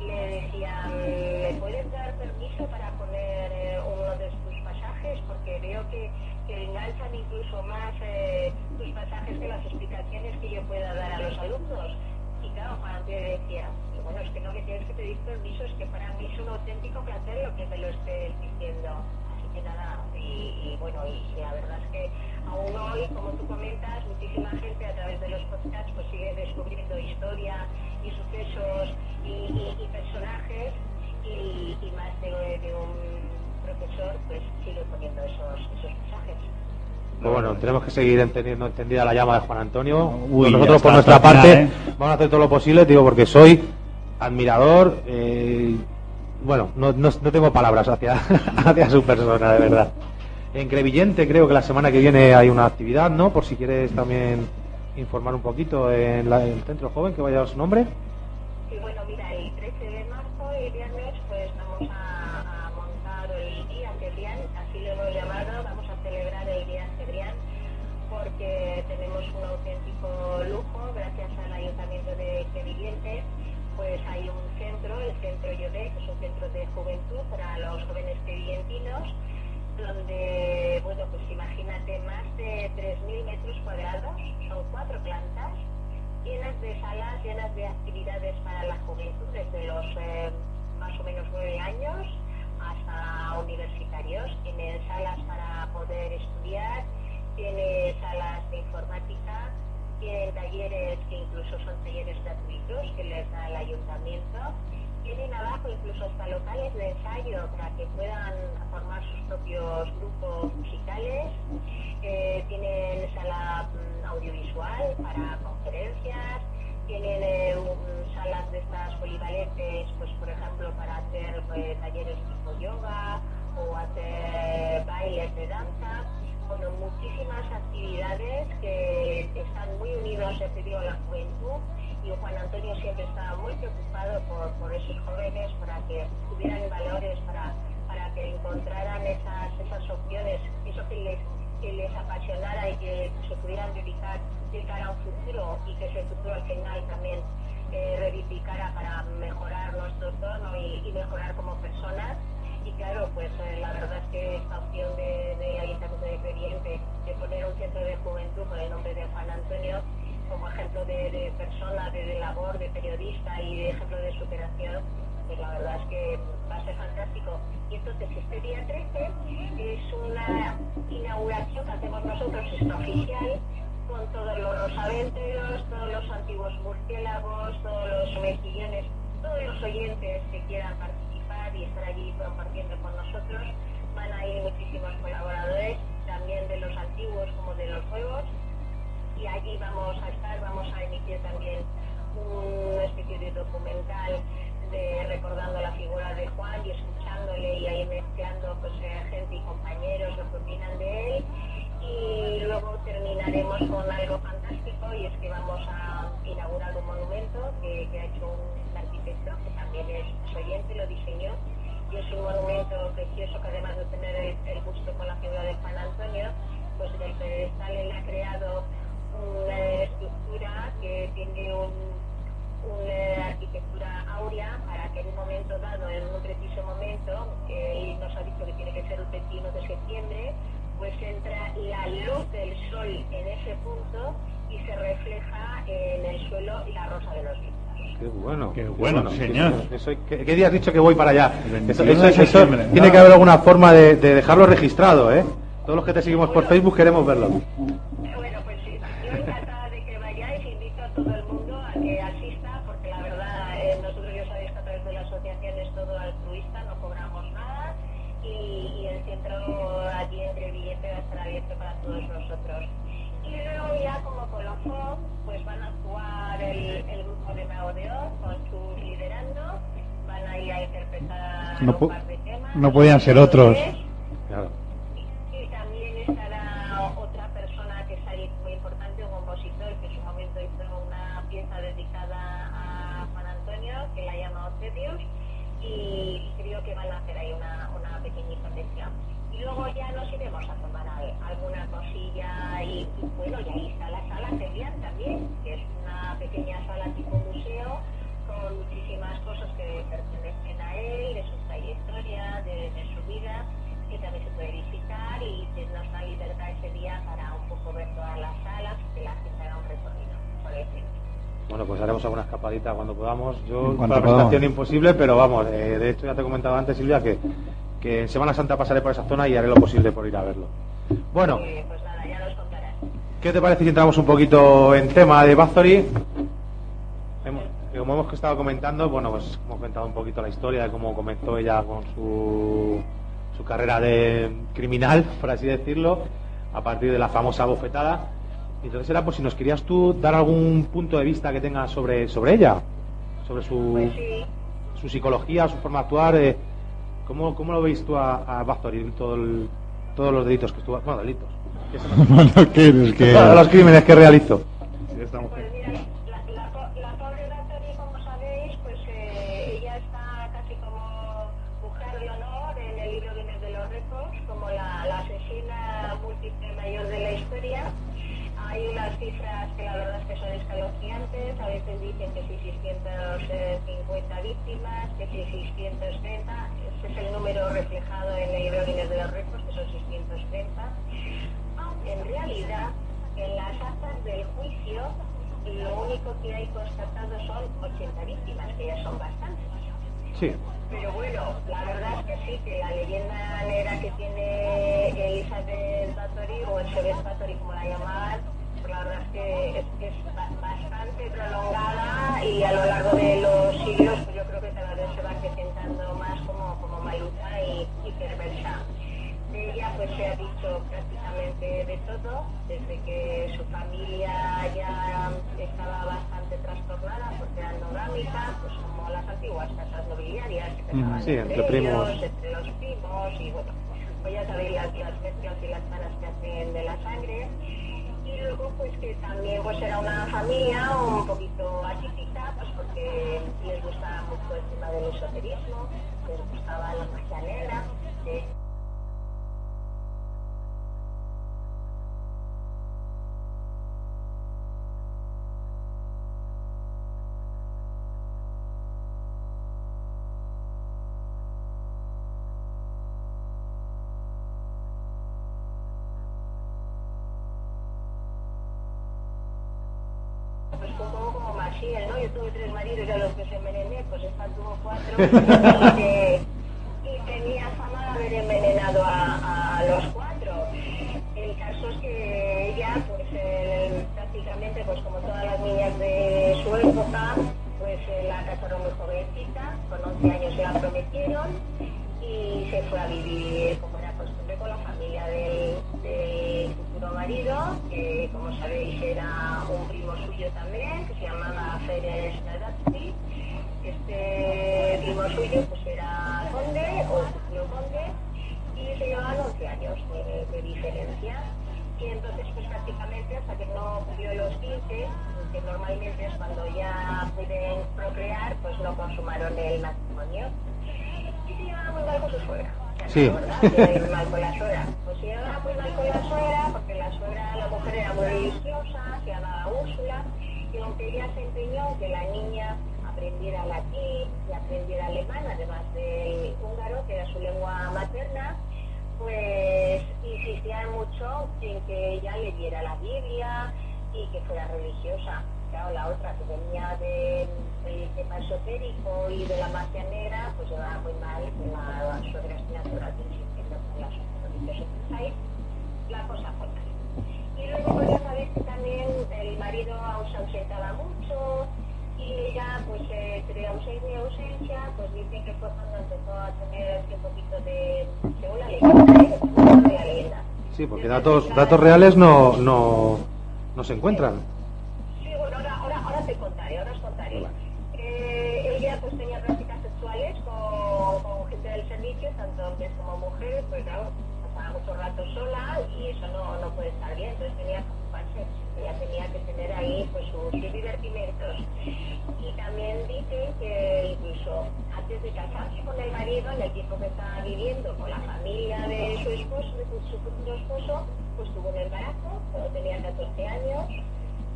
Speaker 4: le decía, ¿me puedes dar permiso para poner eh, uno de tus pasajes? Porque veo que, incluso más eh, tus pasajes que las explicaciones que yo pueda dar a los alumnos. Y claro, Juan Antonio decía, "Y bueno, es que no me tienes que pedir permiso, es que para mí es un auténtico placer lo que me lo estés diciendo. Así que nada, y, bueno, y, la verdad es que aún hoy, como tú comentas, muchísima gente a través de los podcasts pues sigue descubriendo historia y sucesos y, personajes y, más de, de un profesor pues sigue poniendo esos, esos mensajes.
Speaker 3: Pues bueno, tenemos que seguir entendiendo, encendida la llama de Juan Antonio.
Speaker 2: Uy,
Speaker 3: Nosotros por nuestra parte
Speaker 2: final, ¿eh?
Speaker 3: vamos a hacer todo lo posible, digo, porque soy admirador. eh, bueno, no, no, no tengo palabras hacia, [LAUGHS] hacia su persona, de verdad. En Crevillente creo que la semana que viene hay una actividad, ¿no? Por si quieres también informar un poquito en, la- en el Centro Joven, que vaya a su nombre.
Speaker 4: Y bueno, mira, el 13 de marzo, el viernes, para los jóvenes crevillentinos, donde, bueno, pues imagínate, más de 3.000 metros cuadrados, son cuatro plantas, llenas de salas, llenas de actividades para la juventud, desde los eh, más o menos nueve años hasta universitarios. Tienen salas para poder estudiar, tiene salas de informática, tienen talleres que incluso son talleres gratuitos que les da el ayuntamiento, tienen abajo incluso hasta locales de ensayo para que puedan formar sus propios grupos musicales, eh, tienen sala mm, audiovisual para conferencias, tienen eh, salas de estas polivalentes, pues por ejemplo para hacer eh, talleres tipo yoga o hacer bailes de danza, bueno, muchísimas actividades que están muy unidos, ya te a la juventud y Juan Antonio siempre estaba muy preocupado por, por esos jóvenes para que tuvieran valores, para, para que encontraran esas, esas opciones, eso que les, que les apasionara y que se pudieran dedicar de cara a un futuro y que ese futuro al final también eh, reivindicara para mejorar nuestro entorno y, mejorar como personas. Y claro, pues eh, la verdad es que esta opción de, de Ayuntamiento de Creyente de poner un centro de juventud con el nombre de Juan Antonio como ejemplo de, persona, de, labor, de periodista y de ejemplo de superación, pues la verdad es que va a ser fantástico. Y entonces este día 13 es una inauguración que hacemos nosotros, extraoficial, con todos los rosaventeros, todos los antiguos murciélagos, todos los mejillones, todos los oyentes que quieran participar y estar allí compartiendo con nosotros. Van a ir muchísimos colaboradores, también de los antiguos como de los nuevos y allí vamos a estar, vamos a emitir también una especie de documental de recordando la figura de Juan y escuchándole y ahí mezclando pues eh, gente y compañeros lo que opinan de él. Y luego terminaremos con algo fantástico y es que vamos a inaugurar un monumento que, ha hecho un arquitecto que también es oyente, lo diseñó. Y es un monumento precioso que además de tener el, gusto con la figura de Juan Antonio pues el pedestal él ha creado una estructura que tiene un, una arquitectura áurea para que en un momento dado, en un preciso momento, eh, él nos ha dicho que tiene que ser el 21 de septiembre, pues entra la luz del sol en ese punto y se refleja en el suelo la rosa de los vientos.
Speaker 3: Qué bueno.
Speaker 2: Qué bueno,
Speaker 3: qué
Speaker 2: señor.
Speaker 3: Eso- ¿qué, qué día has dicho que voy para allá?
Speaker 2: El
Speaker 3: Eso,
Speaker 2: 21
Speaker 3: eso-
Speaker 2: de
Speaker 3: eso
Speaker 2: septiembre.
Speaker 3: tiene que haber alguna forma de, de dejarlo registrado, ¿eh? Todos los que te seguimos por Facebook queremos verlo.
Speaker 4: Todos nosotros. Y luego ya como colofón, pues van a actuar el, el grupo de Mago de Oz con su liderando, van a ir a interpretar
Speaker 2: No
Speaker 4: un par de temas.
Speaker 2: no podían ser otros.
Speaker 4: Bueno,
Speaker 3: pues haremos alguna escapadita cuando podamos. Yo,
Speaker 2: Cuando
Speaker 3: para la presentación imposible, pero vamos, eh, de hecho ya te comentaba antes, Silvia, que, que en Semana Santa pasaré por esa zona y haré lo posible por ir a verlo. Bueno,
Speaker 4: Eh, pues nada, ya nos contarás.
Speaker 3: ¿qué te parece si entramos un poquito en tema de Bathory? Como hemos estado comentando, bueno, pues hemos comentado un poquito la historia de cómo comenzó ella con su, su carrera de criminal, [LAUGHS] por así decirlo, a partir de la famosa bofetada. Entonces era por si nos querías tú dar algún punto de vista que tengas sobre, sobre ella, sobre su,
Speaker 4: Pues sí,
Speaker 3: su psicología, su forma de actuar. eh, ¿cómo, ¿Cómo lo veis tú a, a Bathory, todo el- todos los delitos que estuvo, bueno, delitos, [LAUGHS] que son-
Speaker 2: Bueno, ¿qué eres? Que...
Speaker 3: todos los crímenes que realizó?
Speaker 2: Sí, esta mujer.
Speaker 4: Pues mira, la, la, po- la pobre Bathory, como sabéis, pues eh, ella está casi como mujer de honor en el libro Guinness de los Récords, como la, la asesina múltiple mayor de la historia. Hay unas cifras que la verdad es que son escalofriantes, a veces dicen que si 650 víctimas, que si 630, ese es el número reflejado en el Guinness de los Récords, que son 630 aunque en realidad en las actas del juicio lo único que hay constatado son 80 víctimas, que ya son bastantes.
Speaker 3: Sí,
Speaker 4: Pero bueno, la verdad es que sí, que la leyenda negra que tiene Elizabeth Bathory, o Elizabeth Bathory como la llamaban, la verdad es que es, es ba- bastante prolongada y a lo largo de los siglos pues yo creo que cada vez se va acrecentando más como, como maluca y, y perversa. De ella pues se ha dicho prácticamente de todo, desde que su familia ya estaba bastante trastornada porque era endogámica, pues como las antiguas casas nobiliarias que
Speaker 3: sí, entre primos.
Speaker 4: ellos, entre los primos y bueno, pues ya sabéis las, las mezclas y las caras que hacen de la sangre. Y luego pues que también pues era una familia un poquito atípica, pues porque les gustaba mucho el tema del esoterismo, les gustaba la magia negra. eh, [LAUGHS] y, tenía fama de haber envenenado a, los cuatro. El caso es que ella, pues eh, prácticamente, pues como todas las niñas de su época, pues eh, la casaron muy jovencita, con 11 años se la prometieron y se fue a vivir, como era costumbre, con la familia del, del futuro marido, que como sabéis era un primo suyo también, que se llamaba Ferenc Nadatsky. Este primo suyo pues era conde o futuro conde y se llevaban 11 años de, de diferencia. Y entonces pues prácticamente hasta que no cumplió los 15, que normalmente es cuando ya pueden procrear, pues no consumaron el matrimonio. Y se llevaba muy mal con su suegra.
Speaker 3: Sí.
Speaker 4: mal con la suegra. Pues se llevaba muy mal con la suegra porque la suegra, la mujer era muy religiosa, se llamaba Úrsula, y aunque ella se empeñó que la niña aprendiera latín y aprendiera alemán, además del húngaro, que era su lengua materna, pues insistía mucho en que ella leyera la Biblia y que fuera religiosa. Claro, la otra que venía de- del tema esotérico y de la magia negra, pues llevaba muy mal con la suegra espinatura que insistiendo con las religiosos. Ahí la cosa fue mal. Y luego pues ya sabéis que también el marido se ausentaba mucho y ella pues eh, entre ausencia y ausencia pues dice que fue cuando empezó a tener un poquito de según la leyenda, la leyenda.
Speaker 3: Sí, porque datos, datos reales no, no, no se encuentran.
Speaker 4: Sí, bueno, ahora, ahora, ahora te contaré, ahora os contaré.
Speaker 3: Vale.
Speaker 4: Eh, ella pues tenía prácticas sexuales con, con gente del servicio, tanto hombres como mujeres, pues claro, pasaba mucho rato sola y eso no, no puede estar bien, entonces tenía que ocuparse, ella tenía que tener ahí pues sus divertimentos. Y también dicen que incluso antes de casarse con el marido, en el tiempo que estaba viviendo con la familia de su esposo, de su futuro esposo, pues tuvo un embarazo, cuando tenía 14 años,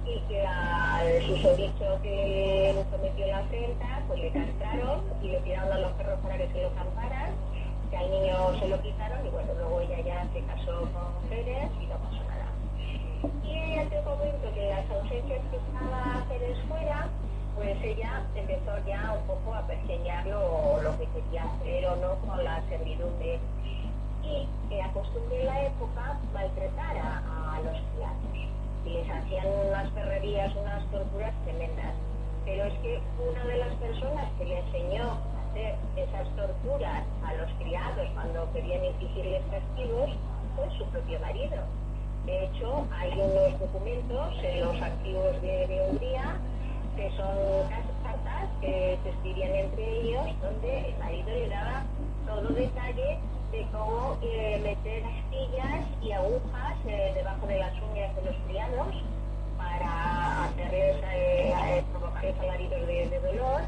Speaker 4: y que al susodicho que sometió la afrenta, pues le castraron y le tiraron a los perros para que se lo camparan, que al niño se lo quitaron y bueno, luego ella ya se casó con Pérez y no pasó nada. Y ella te comento que las ausencias que estaba Pérez fuera, pues ella empezó ya un poco a perseñar lo, lo que quería hacer o no con la servidumbre y que acostumbré en la época maltratar a, a los criados y les hacían unas perrerías, unas torturas tremendas. Pero es que una de las personas que le enseñó a hacer esas torturas a los criados cuando querían infligirles castigos fue su propio marido. De hecho, hay unos documentos en los archivos de, de Hungría que son cas- cartas que se escribían entre ellos donde el marido le daba todo detalle de cómo eh, meter astillas y agujas eh, debajo de las uñas de los criados para hacerles eh, provocarles alaridos de, de dolor.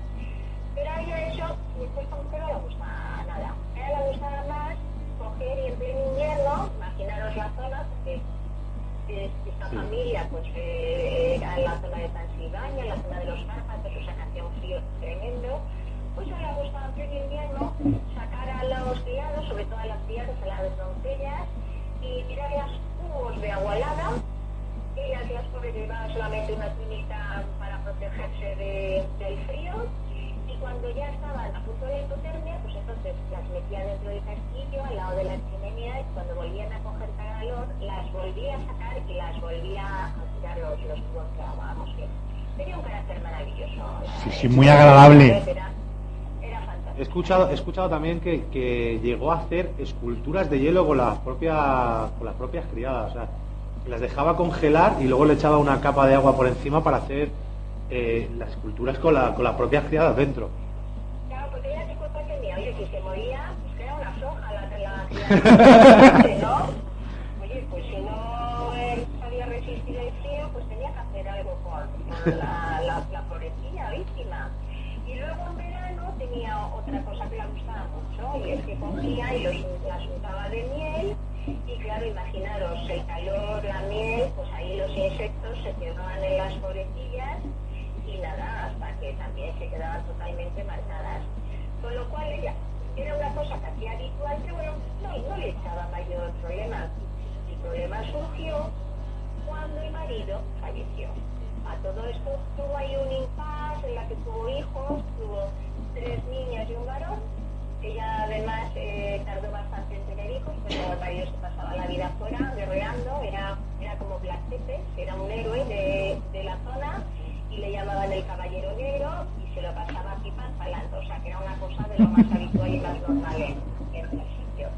Speaker 4: Pero a ella eso, pues como que no le gustaba nada. A ella le gustaba más coger y en pleno invierno, imaginaros la zona, porque eh, esta familia pues era en la zona de Transilvania, en la zona de los Cárpatos, o sea hacía un frío tremendo, pues ella le gustaba en pleno invierno sacar a los criados, sobre todo a las criadas, a las doncellas, y tirarlas cubos de agua helada, ellas las llevaban solamente una túnica para protegerse de- del frío, y cuando ya estaban a punto de hipotermia, pues entonces las metían dentro del castillo, al lado de la chimenea, y cuando volvían a coger calor, las volvía a sacar y las volvía a ya los, los tuvo que vamos, que tenía un carácter maravilloso.
Speaker 2: Sí, sí, muy agradable.
Speaker 3: He escuchado, he escuchado también que, que llegó a hacer esculturas de hielo con las propias, con las propias criadas. O sea, que las dejaba congelar y luego le echaba una capa de agua por encima para hacer eh, las esculturas con, la, con las propias criadas dentro.
Speaker 4: Claro, porque ella tenía, oye, si se moría, pues que era una soja la, la criatura, ¿no? [LAUGHS] Oye, pues si no eh, sabía resistir el frío, pues tenía que con, la, la, la víctima. Y luego en verano tenía otra cosa que le gustaba mucho, y es que cogía y los, las untaba de miel, y claro, imaginaros, el calor, la miel, pues ahí los insectos se quedaban en las florecillas y nada, hasta que también se quedaban totalmente marcadas. Con lo cual ella era una cosa que hacía habitual, pero bueno, no, no le echaba mayor problema. El problema surgió cuando el marido falleció. Todo esto tuvo ahí un impasse en la que tuvo hijos, tuvo tres niñas y un varón. Ella además eh, tardó bastante en tener hijos, pero el marido se pasaba la vida fuera, guerreando, era, era como Black era un héroe de, de la zona y le llamaban el caballero negro y se lo pasaba pipas palando, o sea que era una cosa de lo más habitual y más normal en, el sitio.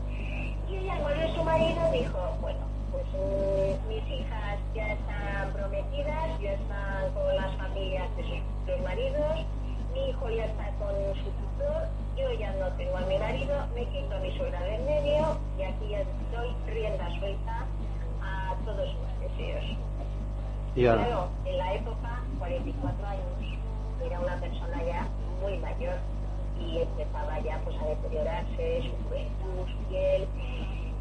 Speaker 4: Y ella, morir su marido, dijo, bueno, pues mm, mis hijas ya están prometidas, ya están con las familias de sus futuros maridos, está con su tutor, yo ya no tengo a mi marido, me quito a mi suegra del medio y aquí ya doy rienda suelta a todos sus deseos.
Speaker 3: Y ahora,
Speaker 4: Claro, en la época, 44 años, era una persona ya muy mayor y empezaba ya pues a deteriorarse su juventud, su piel.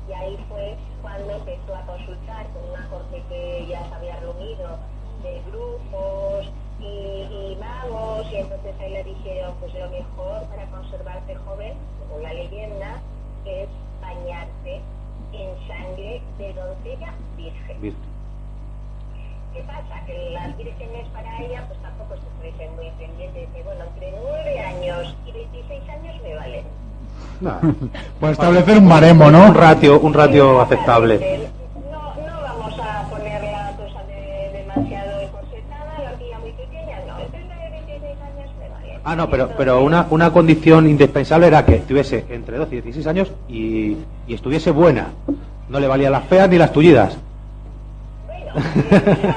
Speaker 4: Y ahí fue cuando empezó a consultar con una corte que ya se había reunido de grupos y, y magos y entonces ahí le dijeron pues lo mejor para conservarte joven, según la leyenda, es bañarte en sangre de doncella virgen.
Speaker 3: Virgen.
Speaker 4: ¿Qué pasa? Que las vírgenes para ella pues tampoco se puede ser muy pendientes. Dice, bueno, entre 9 años y 26 años me valen.
Speaker 3: Nada. [LAUGHS]
Speaker 2: Por establecer un baremo, ¿no?
Speaker 3: Un ratio, un ratio aceptable. Ah, no, pero, pero una, una condición indispensable era que tuviese entre 12 y 16 años y, y estuviese buena. No le valían las feas ni las tullidas.
Speaker 4: Bueno, eh,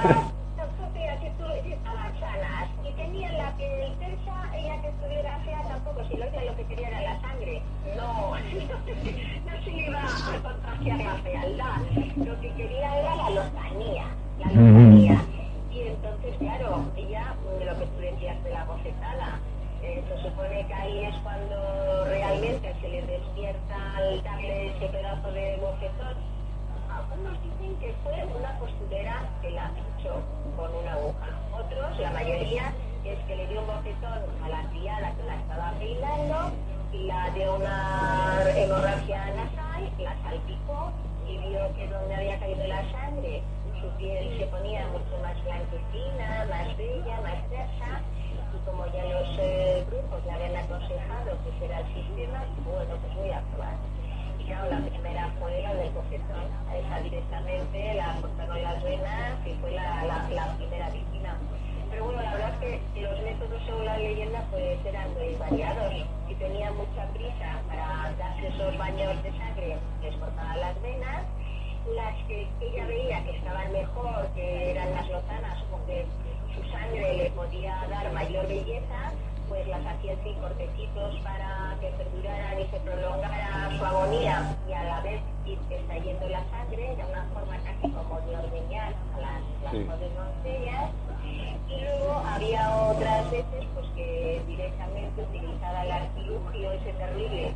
Speaker 4: tampoco era que estaban sanas y tenían la piel tersa, ella que estuviera fea tampoco, si lo, ella lo que quería era la sangre. No, no se le iba a contagiar la fealdad, lo que quería era la lozanía, la lozanía. Y entonces, claro, ella, lo que tú decías de la bofetada, eh, se supone que ahí es cuando realmente se le despierta al darle ese pedazo de bofetón algunos dicen que fue una costurera que la pinchó con una aguja. Otros, la mayoría, es que le dio un bofetón a la criada que la estaba peinando y la dio una hemorragia nasal, la salpicó y vio que donde había caído la sangre su piel se ponía mucho más blanquecina, más bella, más tersa y como ya los eh, grupos le habían aconsejado que ese era el sistema, bueno, pues voy a probar. Y claro, la primera fue la del bofetón, a esa directamente la cortaron las venas y fue la, la, la primera víctima. Pero bueno, la verdad es que los métodos según la leyenda pues eran muy variados. Si tenía mucha prisa para darse esos baños de sangre, les cortaban las venas. Las que ella veía que estaban mejor, que eran las lozanas, o que su sangre le podía dar mayor belleza, pues las hacía así cortecitos para que perduraran y se prolongara su agonía y a la vez ir extrayendo la sangre de una forma casi como de ordeñar a las, las
Speaker 3: Sí.
Speaker 4: doncellas. Y luego había otras veces pues que directamente utilizaba el artilugio ese terrible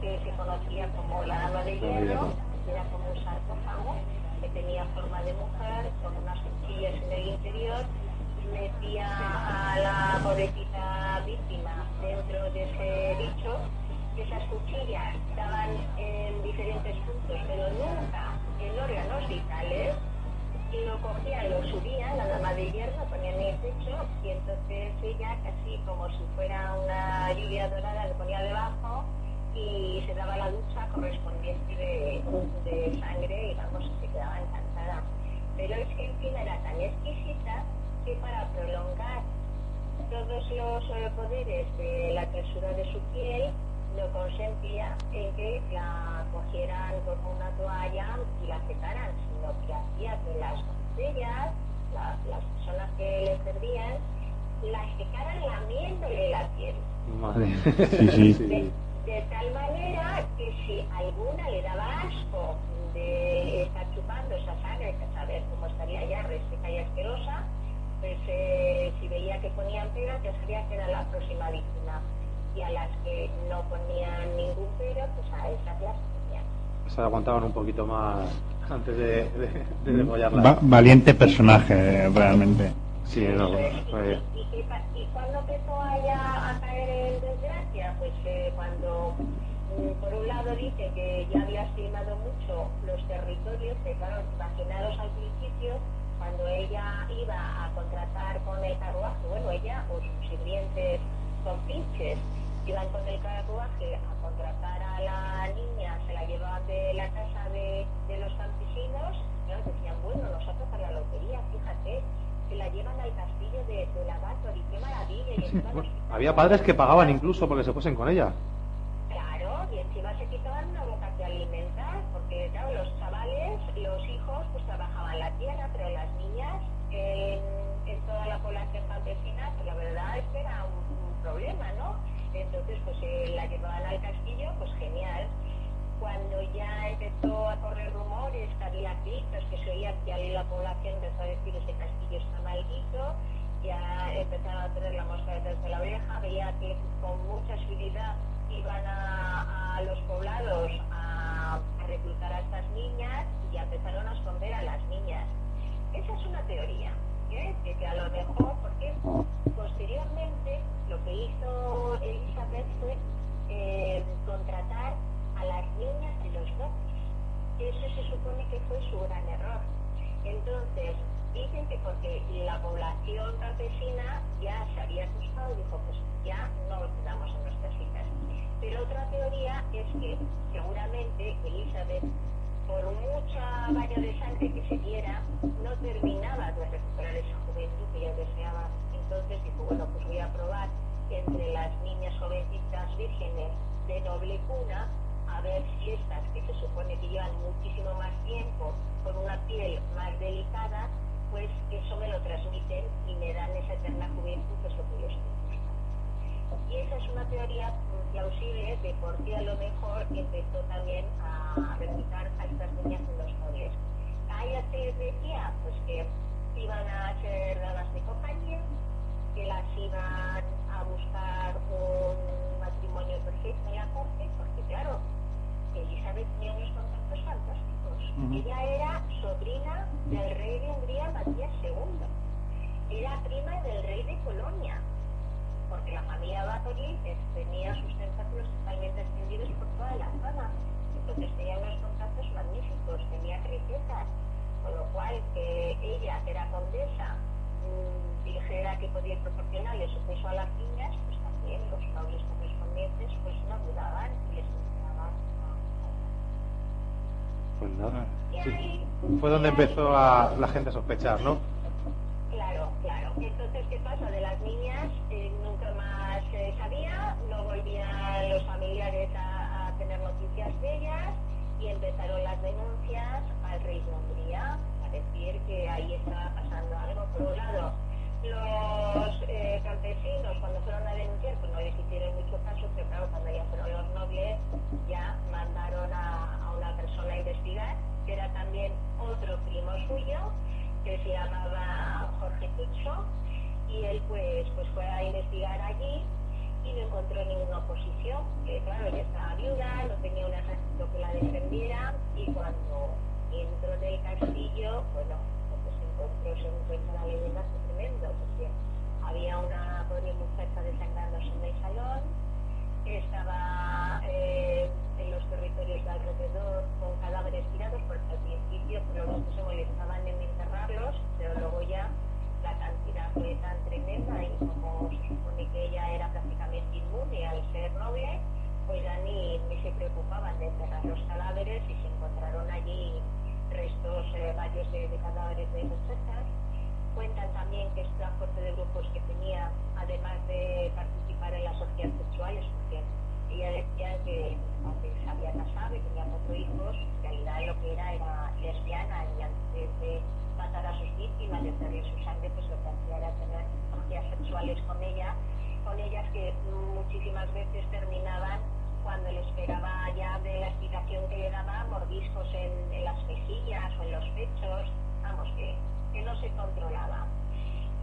Speaker 4: que se conocía como la dama de hierro, que era como un sarcófago que tenía forma de mujer con unas cuchillas en el interior metía a la pobrecita víctima dentro de ese bicho, esas cuchillas estaban en diferentes puntos, pero nunca en órganos vitales, y lo cogían, lo subían, la dama de hierro, lo ponían en el techo, y entonces ella, casi como si fuera una lluvia dorada, le ponía debajo y se daba la ducha correspondiente de, de sangre y vamos, se quedaba encantada. pero es que encima era tan exquisita que para prolongar todos los eh, poderes de la tersura de su piel, no consentía en que la cogieran con una toalla y la secaran, que hacía que las doncellas, la- las personas que le servían, la secaran lamiéndole la piel.
Speaker 3: Madre.
Speaker 1: Sí, sí. [LAUGHS]
Speaker 4: De, de tal manera que si alguna le daba asco de estar chupando esa sangre, que a saber cómo estaría ya reseca y asquerosa, pues eh, si veía que ponían pegas, ya sabía que era la próxima víctima. Y a las que no ponían ningún pero, pues a esas las ponían.
Speaker 3: Se aguantaban un poquito más [LAUGHS] antes de, de, de degollarla.
Speaker 2: Va- valiente personaje, realmente.
Speaker 3: Sí, no, fue-
Speaker 4: y, cuando empezó ella a caer en desgracia, pues eh, cuando mm, por un lado dice que ya había estimado mucho los territorios, que claro, imaginaros al principio, cuando ella iba a contratar con el carruaje, bueno, ella o sus sirvientes con pinches, iban con el carruaje a contratar a la niña, se la llevaban de la casa de, de los campesinos, claro, decían, bueno, nos ha tocado la lotería, fíjate, se la llevan al castillo de, de la Bathory, qué maravilla. Y encima
Speaker 3: Había padres que pagaban incluso porque se fuesen con ella.
Speaker 4: Claro, y encima se quitaban una boca que alimentar, porque claro, los chavales, los hijos, pues trabajaban la tierra, pero las niñas en, toda la población campesina, pues la verdad es que era un, problema, ¿no? Entonces, pues eh, la llevaban al castillo, pues genial. Cuando ya empezó a correr rumores, que había que se oía que la población empezó a decir ese castillo está maldito, ya empezaron a tener la mosca detrás de la oreja, veía que con mucha seguridad iban a, los poblados a, reclutar a estas niñas y empezaron a esconder a las niñas. Esa es una teoría, ¿eh? que, que a lo mejor, porque posteriormente lo que hizo Elizabeth fue eh, contratar a las niñas de los dotes. Eso se supone que fue su gran error. Entonces, dicen que porque la población campesina ya se había asustado y dijo, pues ya no damos a nuestras hijas. Pero otra teoría es que seguramente Elizabeth, por mucha valla de sangre que se diera, no terminaba de recuperar esa juventud que ella deseaba. Entonces dijo, bueno, pues voy a probar entre las niñas jovencitas vírgenes de noble cuna, a ver si estas, que se supone que llevan muchísimo más tiempo con una piel más delicada, pues eso me lo transmiten y me dan esa eterna juventud, que es lo que yo estoy. Y esa es una teoría plausible de por qué a lo mejor empezó también a reclutar a estas niñas en los nobles. A se les decía pues que iban a ser damas de compañía, que las iban a buscar un matrimonio perfecto en la corte, porque claro, Elizabeth tenía unos contactos Ella era sobrina del rey de Hungría, Matías II. Era prima del rey de Polonia, porque la familia Bathory eh, tenía sus tentáculos totalmente extendidos por toda la zona. Entonces tenía unos contactos magníficos, tenía riquezas, con lo cual que ella, que era condesa, mm, dijera que podía proporcionarle su peso a las niñas, pues también los nobles correspondientes pues no dudaban enseñaban a
Speaker 3: Pues nada. Sí. Fue donde empezó a, la gente a sospechar, ¿no?
Speaker 4: Claro, claro. Entonces, ¿qué pasa? De las niñas eh, nunca más se sabía, no volvían los familiares a, a tener noticias de ellas y empezaron las denuncias al rey de Hungría a decir que ahí estaba pasando algo. Por un lado, los eh, campesinos cuando fueron a denunciar pues no les hicieron mucho caso, pero claro, cuando ya fueron los nobles ya mandaron a, una persona a investigar, que era también otro primo suyo, que se llamaba Jorge Tucho, y él pues, pues fue a investigar allí y no encontró ninguna oposición, que claro, ella estaba viuda, no tenía un ejército que la defendiera, y cuando entró en el castillo, bueno, se encontró, según cuenta la leyenda, tremendo, porque había una pobre muchacha desangrándose en el salón, estaba eh, en los territorios de alrededor con cadáveres tirados, porque al principio pero se molestaban en enterrarlos, pero luego ya la cantidad fue tan tremenda y como se supone que ella era prácticamente inmune al ser noble, pues ya ni, se preocupaban de enterrar los cadáveres y se encontraron allí restos eh, varios de, de cadáveres de muchachas. Cuentan también que esta fuerte de grupos que tenía, además de participar en las orgías sexuales, porque ella decía que aunque casado y tenía cuatro hijos, en realidad lo que era era lesbiana y antes de matar a sus víctimas, de extraer su sangre, pues lo que hacía era tener orgías sexuales con ella, con ellas que muchísimas veces terminaban cuando les pegaba ya de la explicación que le daba mordiscos en, las mejillas o en los pechos, vamos, que no se controlaba.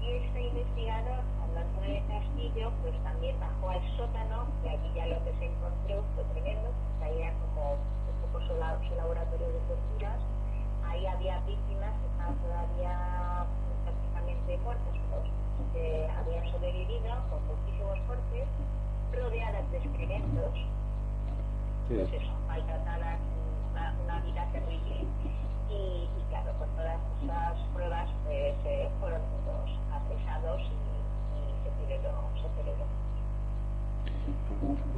Speaker 4: Este investigador, Antonio de Castillo, pues también bajó al sótano, y allí ya lo que se encontró fue tremendo, porque ahí era como un poco su, su laboratorio de torturas, ahí había víctimas que estaban todavía prácticamente muertas, pero que habían sobrevivido con muchísimos cortes, rodeadas de excrementos, pues eso, maltratadas, una, una vida terrible. Y, y claro, con todas esas pruebas pues, eh, fueron todos apresados y, y se celebró, se celebró.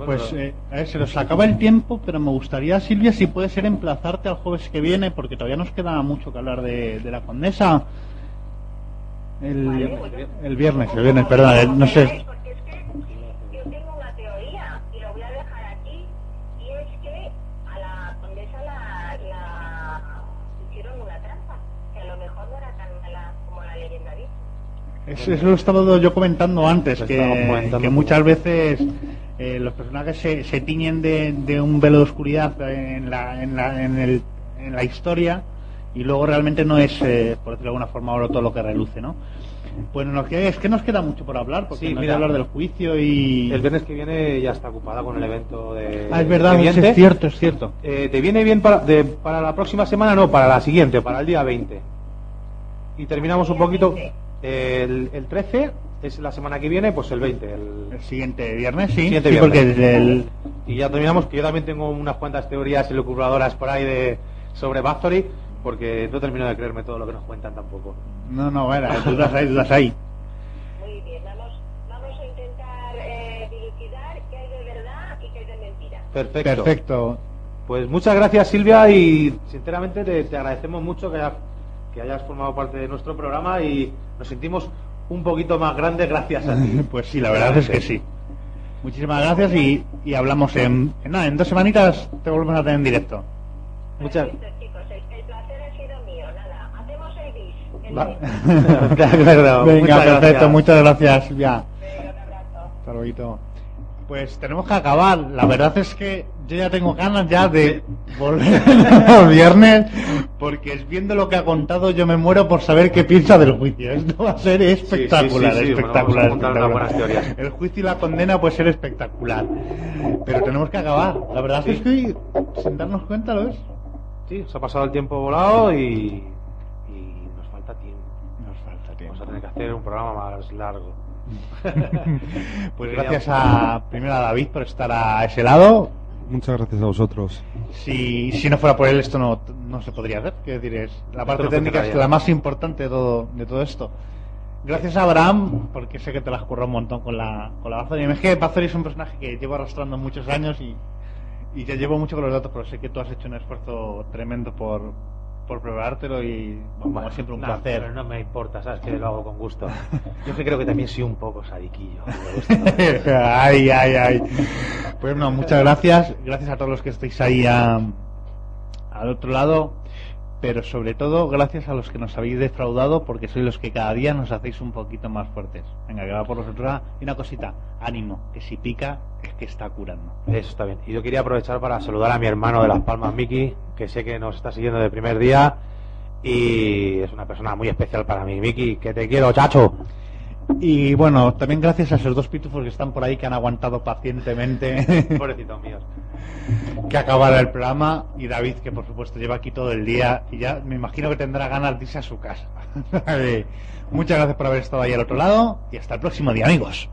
Speaker 2: Pues eh, a ver, se nos acaba el tiempo, pero me gustaría, Silvia, si puede ser emplazarte al jueves que viene, porque todavía nos queda mucho que hablar de, de la condesa. El, el viernes, el viernes, perdón, el- no sé. Eso, eso lo estaba yo comentando antes, que,
Speaker 3: comentando.
Speaker 2: que muchas veces eh, los personajes se, se tiñen de, de un velo de oscuridad en la, en la, en el- en la historia y luego realmente no es, eh, por decirlo de alguna forma, oro todo lo que reluce, ¿no? Pues nos queda- es que nos queda mucho por hablar, porque
Speaker 3: Sí,
Speaker 2: nos
Speaker 3: mira.
Speaker 2: queda hablar del juicio y...
Speaker 3: El viernes que viene ya está ocupada con el evento de.
Speaker 2: Ah, es verdad,
Speaker 3: de
Speaker 2: es cierto, es cierto.
Speaker 3: Eh, ¿Te viene bien para, de- para la próxima semana? No, para la siguiente, para el día 20. Y terminamos un poquito. El, el 13 es la semana que viene, pues el 20. el-
Speaker 2: El siguiente viernes, sí.
Speaker 3: Siguiente
Speaker 2: sí,
Speaker 3: viernes.
Speaker 2: porque desde el...
Speaker 3: Y ya terminamos, que yo también tengo unas cuantas teorías elucubradoras por ahí de sobre Bathory, porque no termino de creerme todo lo que nos cuentan tampoco.
Speaker 2: No, no, bueno, [LAUGHS] dudas hay, dudas hay.
Speaker 4: Muy bien, vamos, vamos a intentar eh, dilucidar qué hay de verdad y qué hay de mentira.
Speaker 3: Perfecto.
Speaker 2: Perfecto.
Speaker 3: Pues muchas gracias Silvia y sinceramente te, te agradecemos mucho que hayas, que hayas formado parte de nuestro programa y nos sentimos un poquito más grandes gracias a ti. [LAUGHS]
Speaker 2: Pues sí, la verdad es que sí. Muchísimas gracias y, y hablamos en, en, nada, en dos semanitas te volvemos a tener en directo.
Speaker 3: Muchas-. [LAUGHS] [LAUGHS] De acuerdo,
Speaker 2: Venga,
Speaker 3: muchas
Speaker 2: perfecto,
Speaker 3: gracias.
Speaker 2: muchas gracias, Silvia.
Speaker 4: Venga, un abrazo.
Speaker 2: Hasta luego. Pues tenemos que acabar. La verdad es que yo ya tengo ganas ya de volver el [LAUGHS] viernes, porque viendo lo que ha contado yo me muero por saber qué piensa del juicio. Esto va a ser espectacular,
Speaker 3: sí, sí, sí,
Speaker 2: espectacular.
Speaker 3: bueno.
Speaker 2: El juicio y la condena puede ser espectacular, pero tenemos que acabar. La verdad es que hoy, sin darnos cuenta, lo es.
Speaker 3: Sí, se ha pasado el tiempo volado y, y nos falta tiempo.
Speaker 2: Nos falta tiempo.
Speaker 3: Vamos a tener que hacer un programa más largo. [LAUGHS]
Speaker 2: Pues [LAUGHS] gracias a primero a David por estar a ese lado.
Speaker 5: Muchas gracias a vosotros.
Speaker 2: Si, si no fuera por él esto no, no se podría hacer. Quiero decir, es, la parte
Speaker 3: no
Speaker 2: técnica es la más importante de todo, de todo esto. Gracias a Abraham, porque sé que te la has currado un montón con la, con la Bathory. Es que Bathory es un personaje que llevo arrastrando muchos años y, y ya llevo mucho con los datos, pero sé que tú has hecho un esfuerzo tremendo por, por preparártelo y bueno, como siempre un
Speaker 3: No,
Speaker 2: placer.
Speaker 3: pero no me importa, sabes que lo hago con gusto. [LAUGHS] Yo que creo que también soy un poco sadiquillo. [LAUGHS]
Speaker 2: ay, ay, ay. Pues no, muchas gracias. Gracias a todos los que estáis ahí a- al otro lado. Pero sobre todo, gracias a los que nos habéis defraudado, porque sois los que cada día nos hacéis un poquito más fuertes. Venga, que va por vosotros. Y una cosita, ánimo, que si pica es que está curando.
Speaker 3: Eso está bien. Y yo quería aprovechar para saludar a mi hermano de Las Palmas, Miki, que sé que nos está siguiendo de primer día y es una persona muy especial para mí. Miki, que te quiero, chacho.
Speaker 2: Y bueno, también gracias a esos dos pitufos que están por ahí que han aguantado pacientemente [LAUGHS]
Speaker 3: Pobrecitos míos.
Speaker 2: que acabara el programa y David que por supuesto lleva aquí todo el día y ya me imagino que tendrá ganas de irse a su casa. [LAUGHS] Muchas gracias por haber estado ahí al otro lado y hasta el próximo día amigos.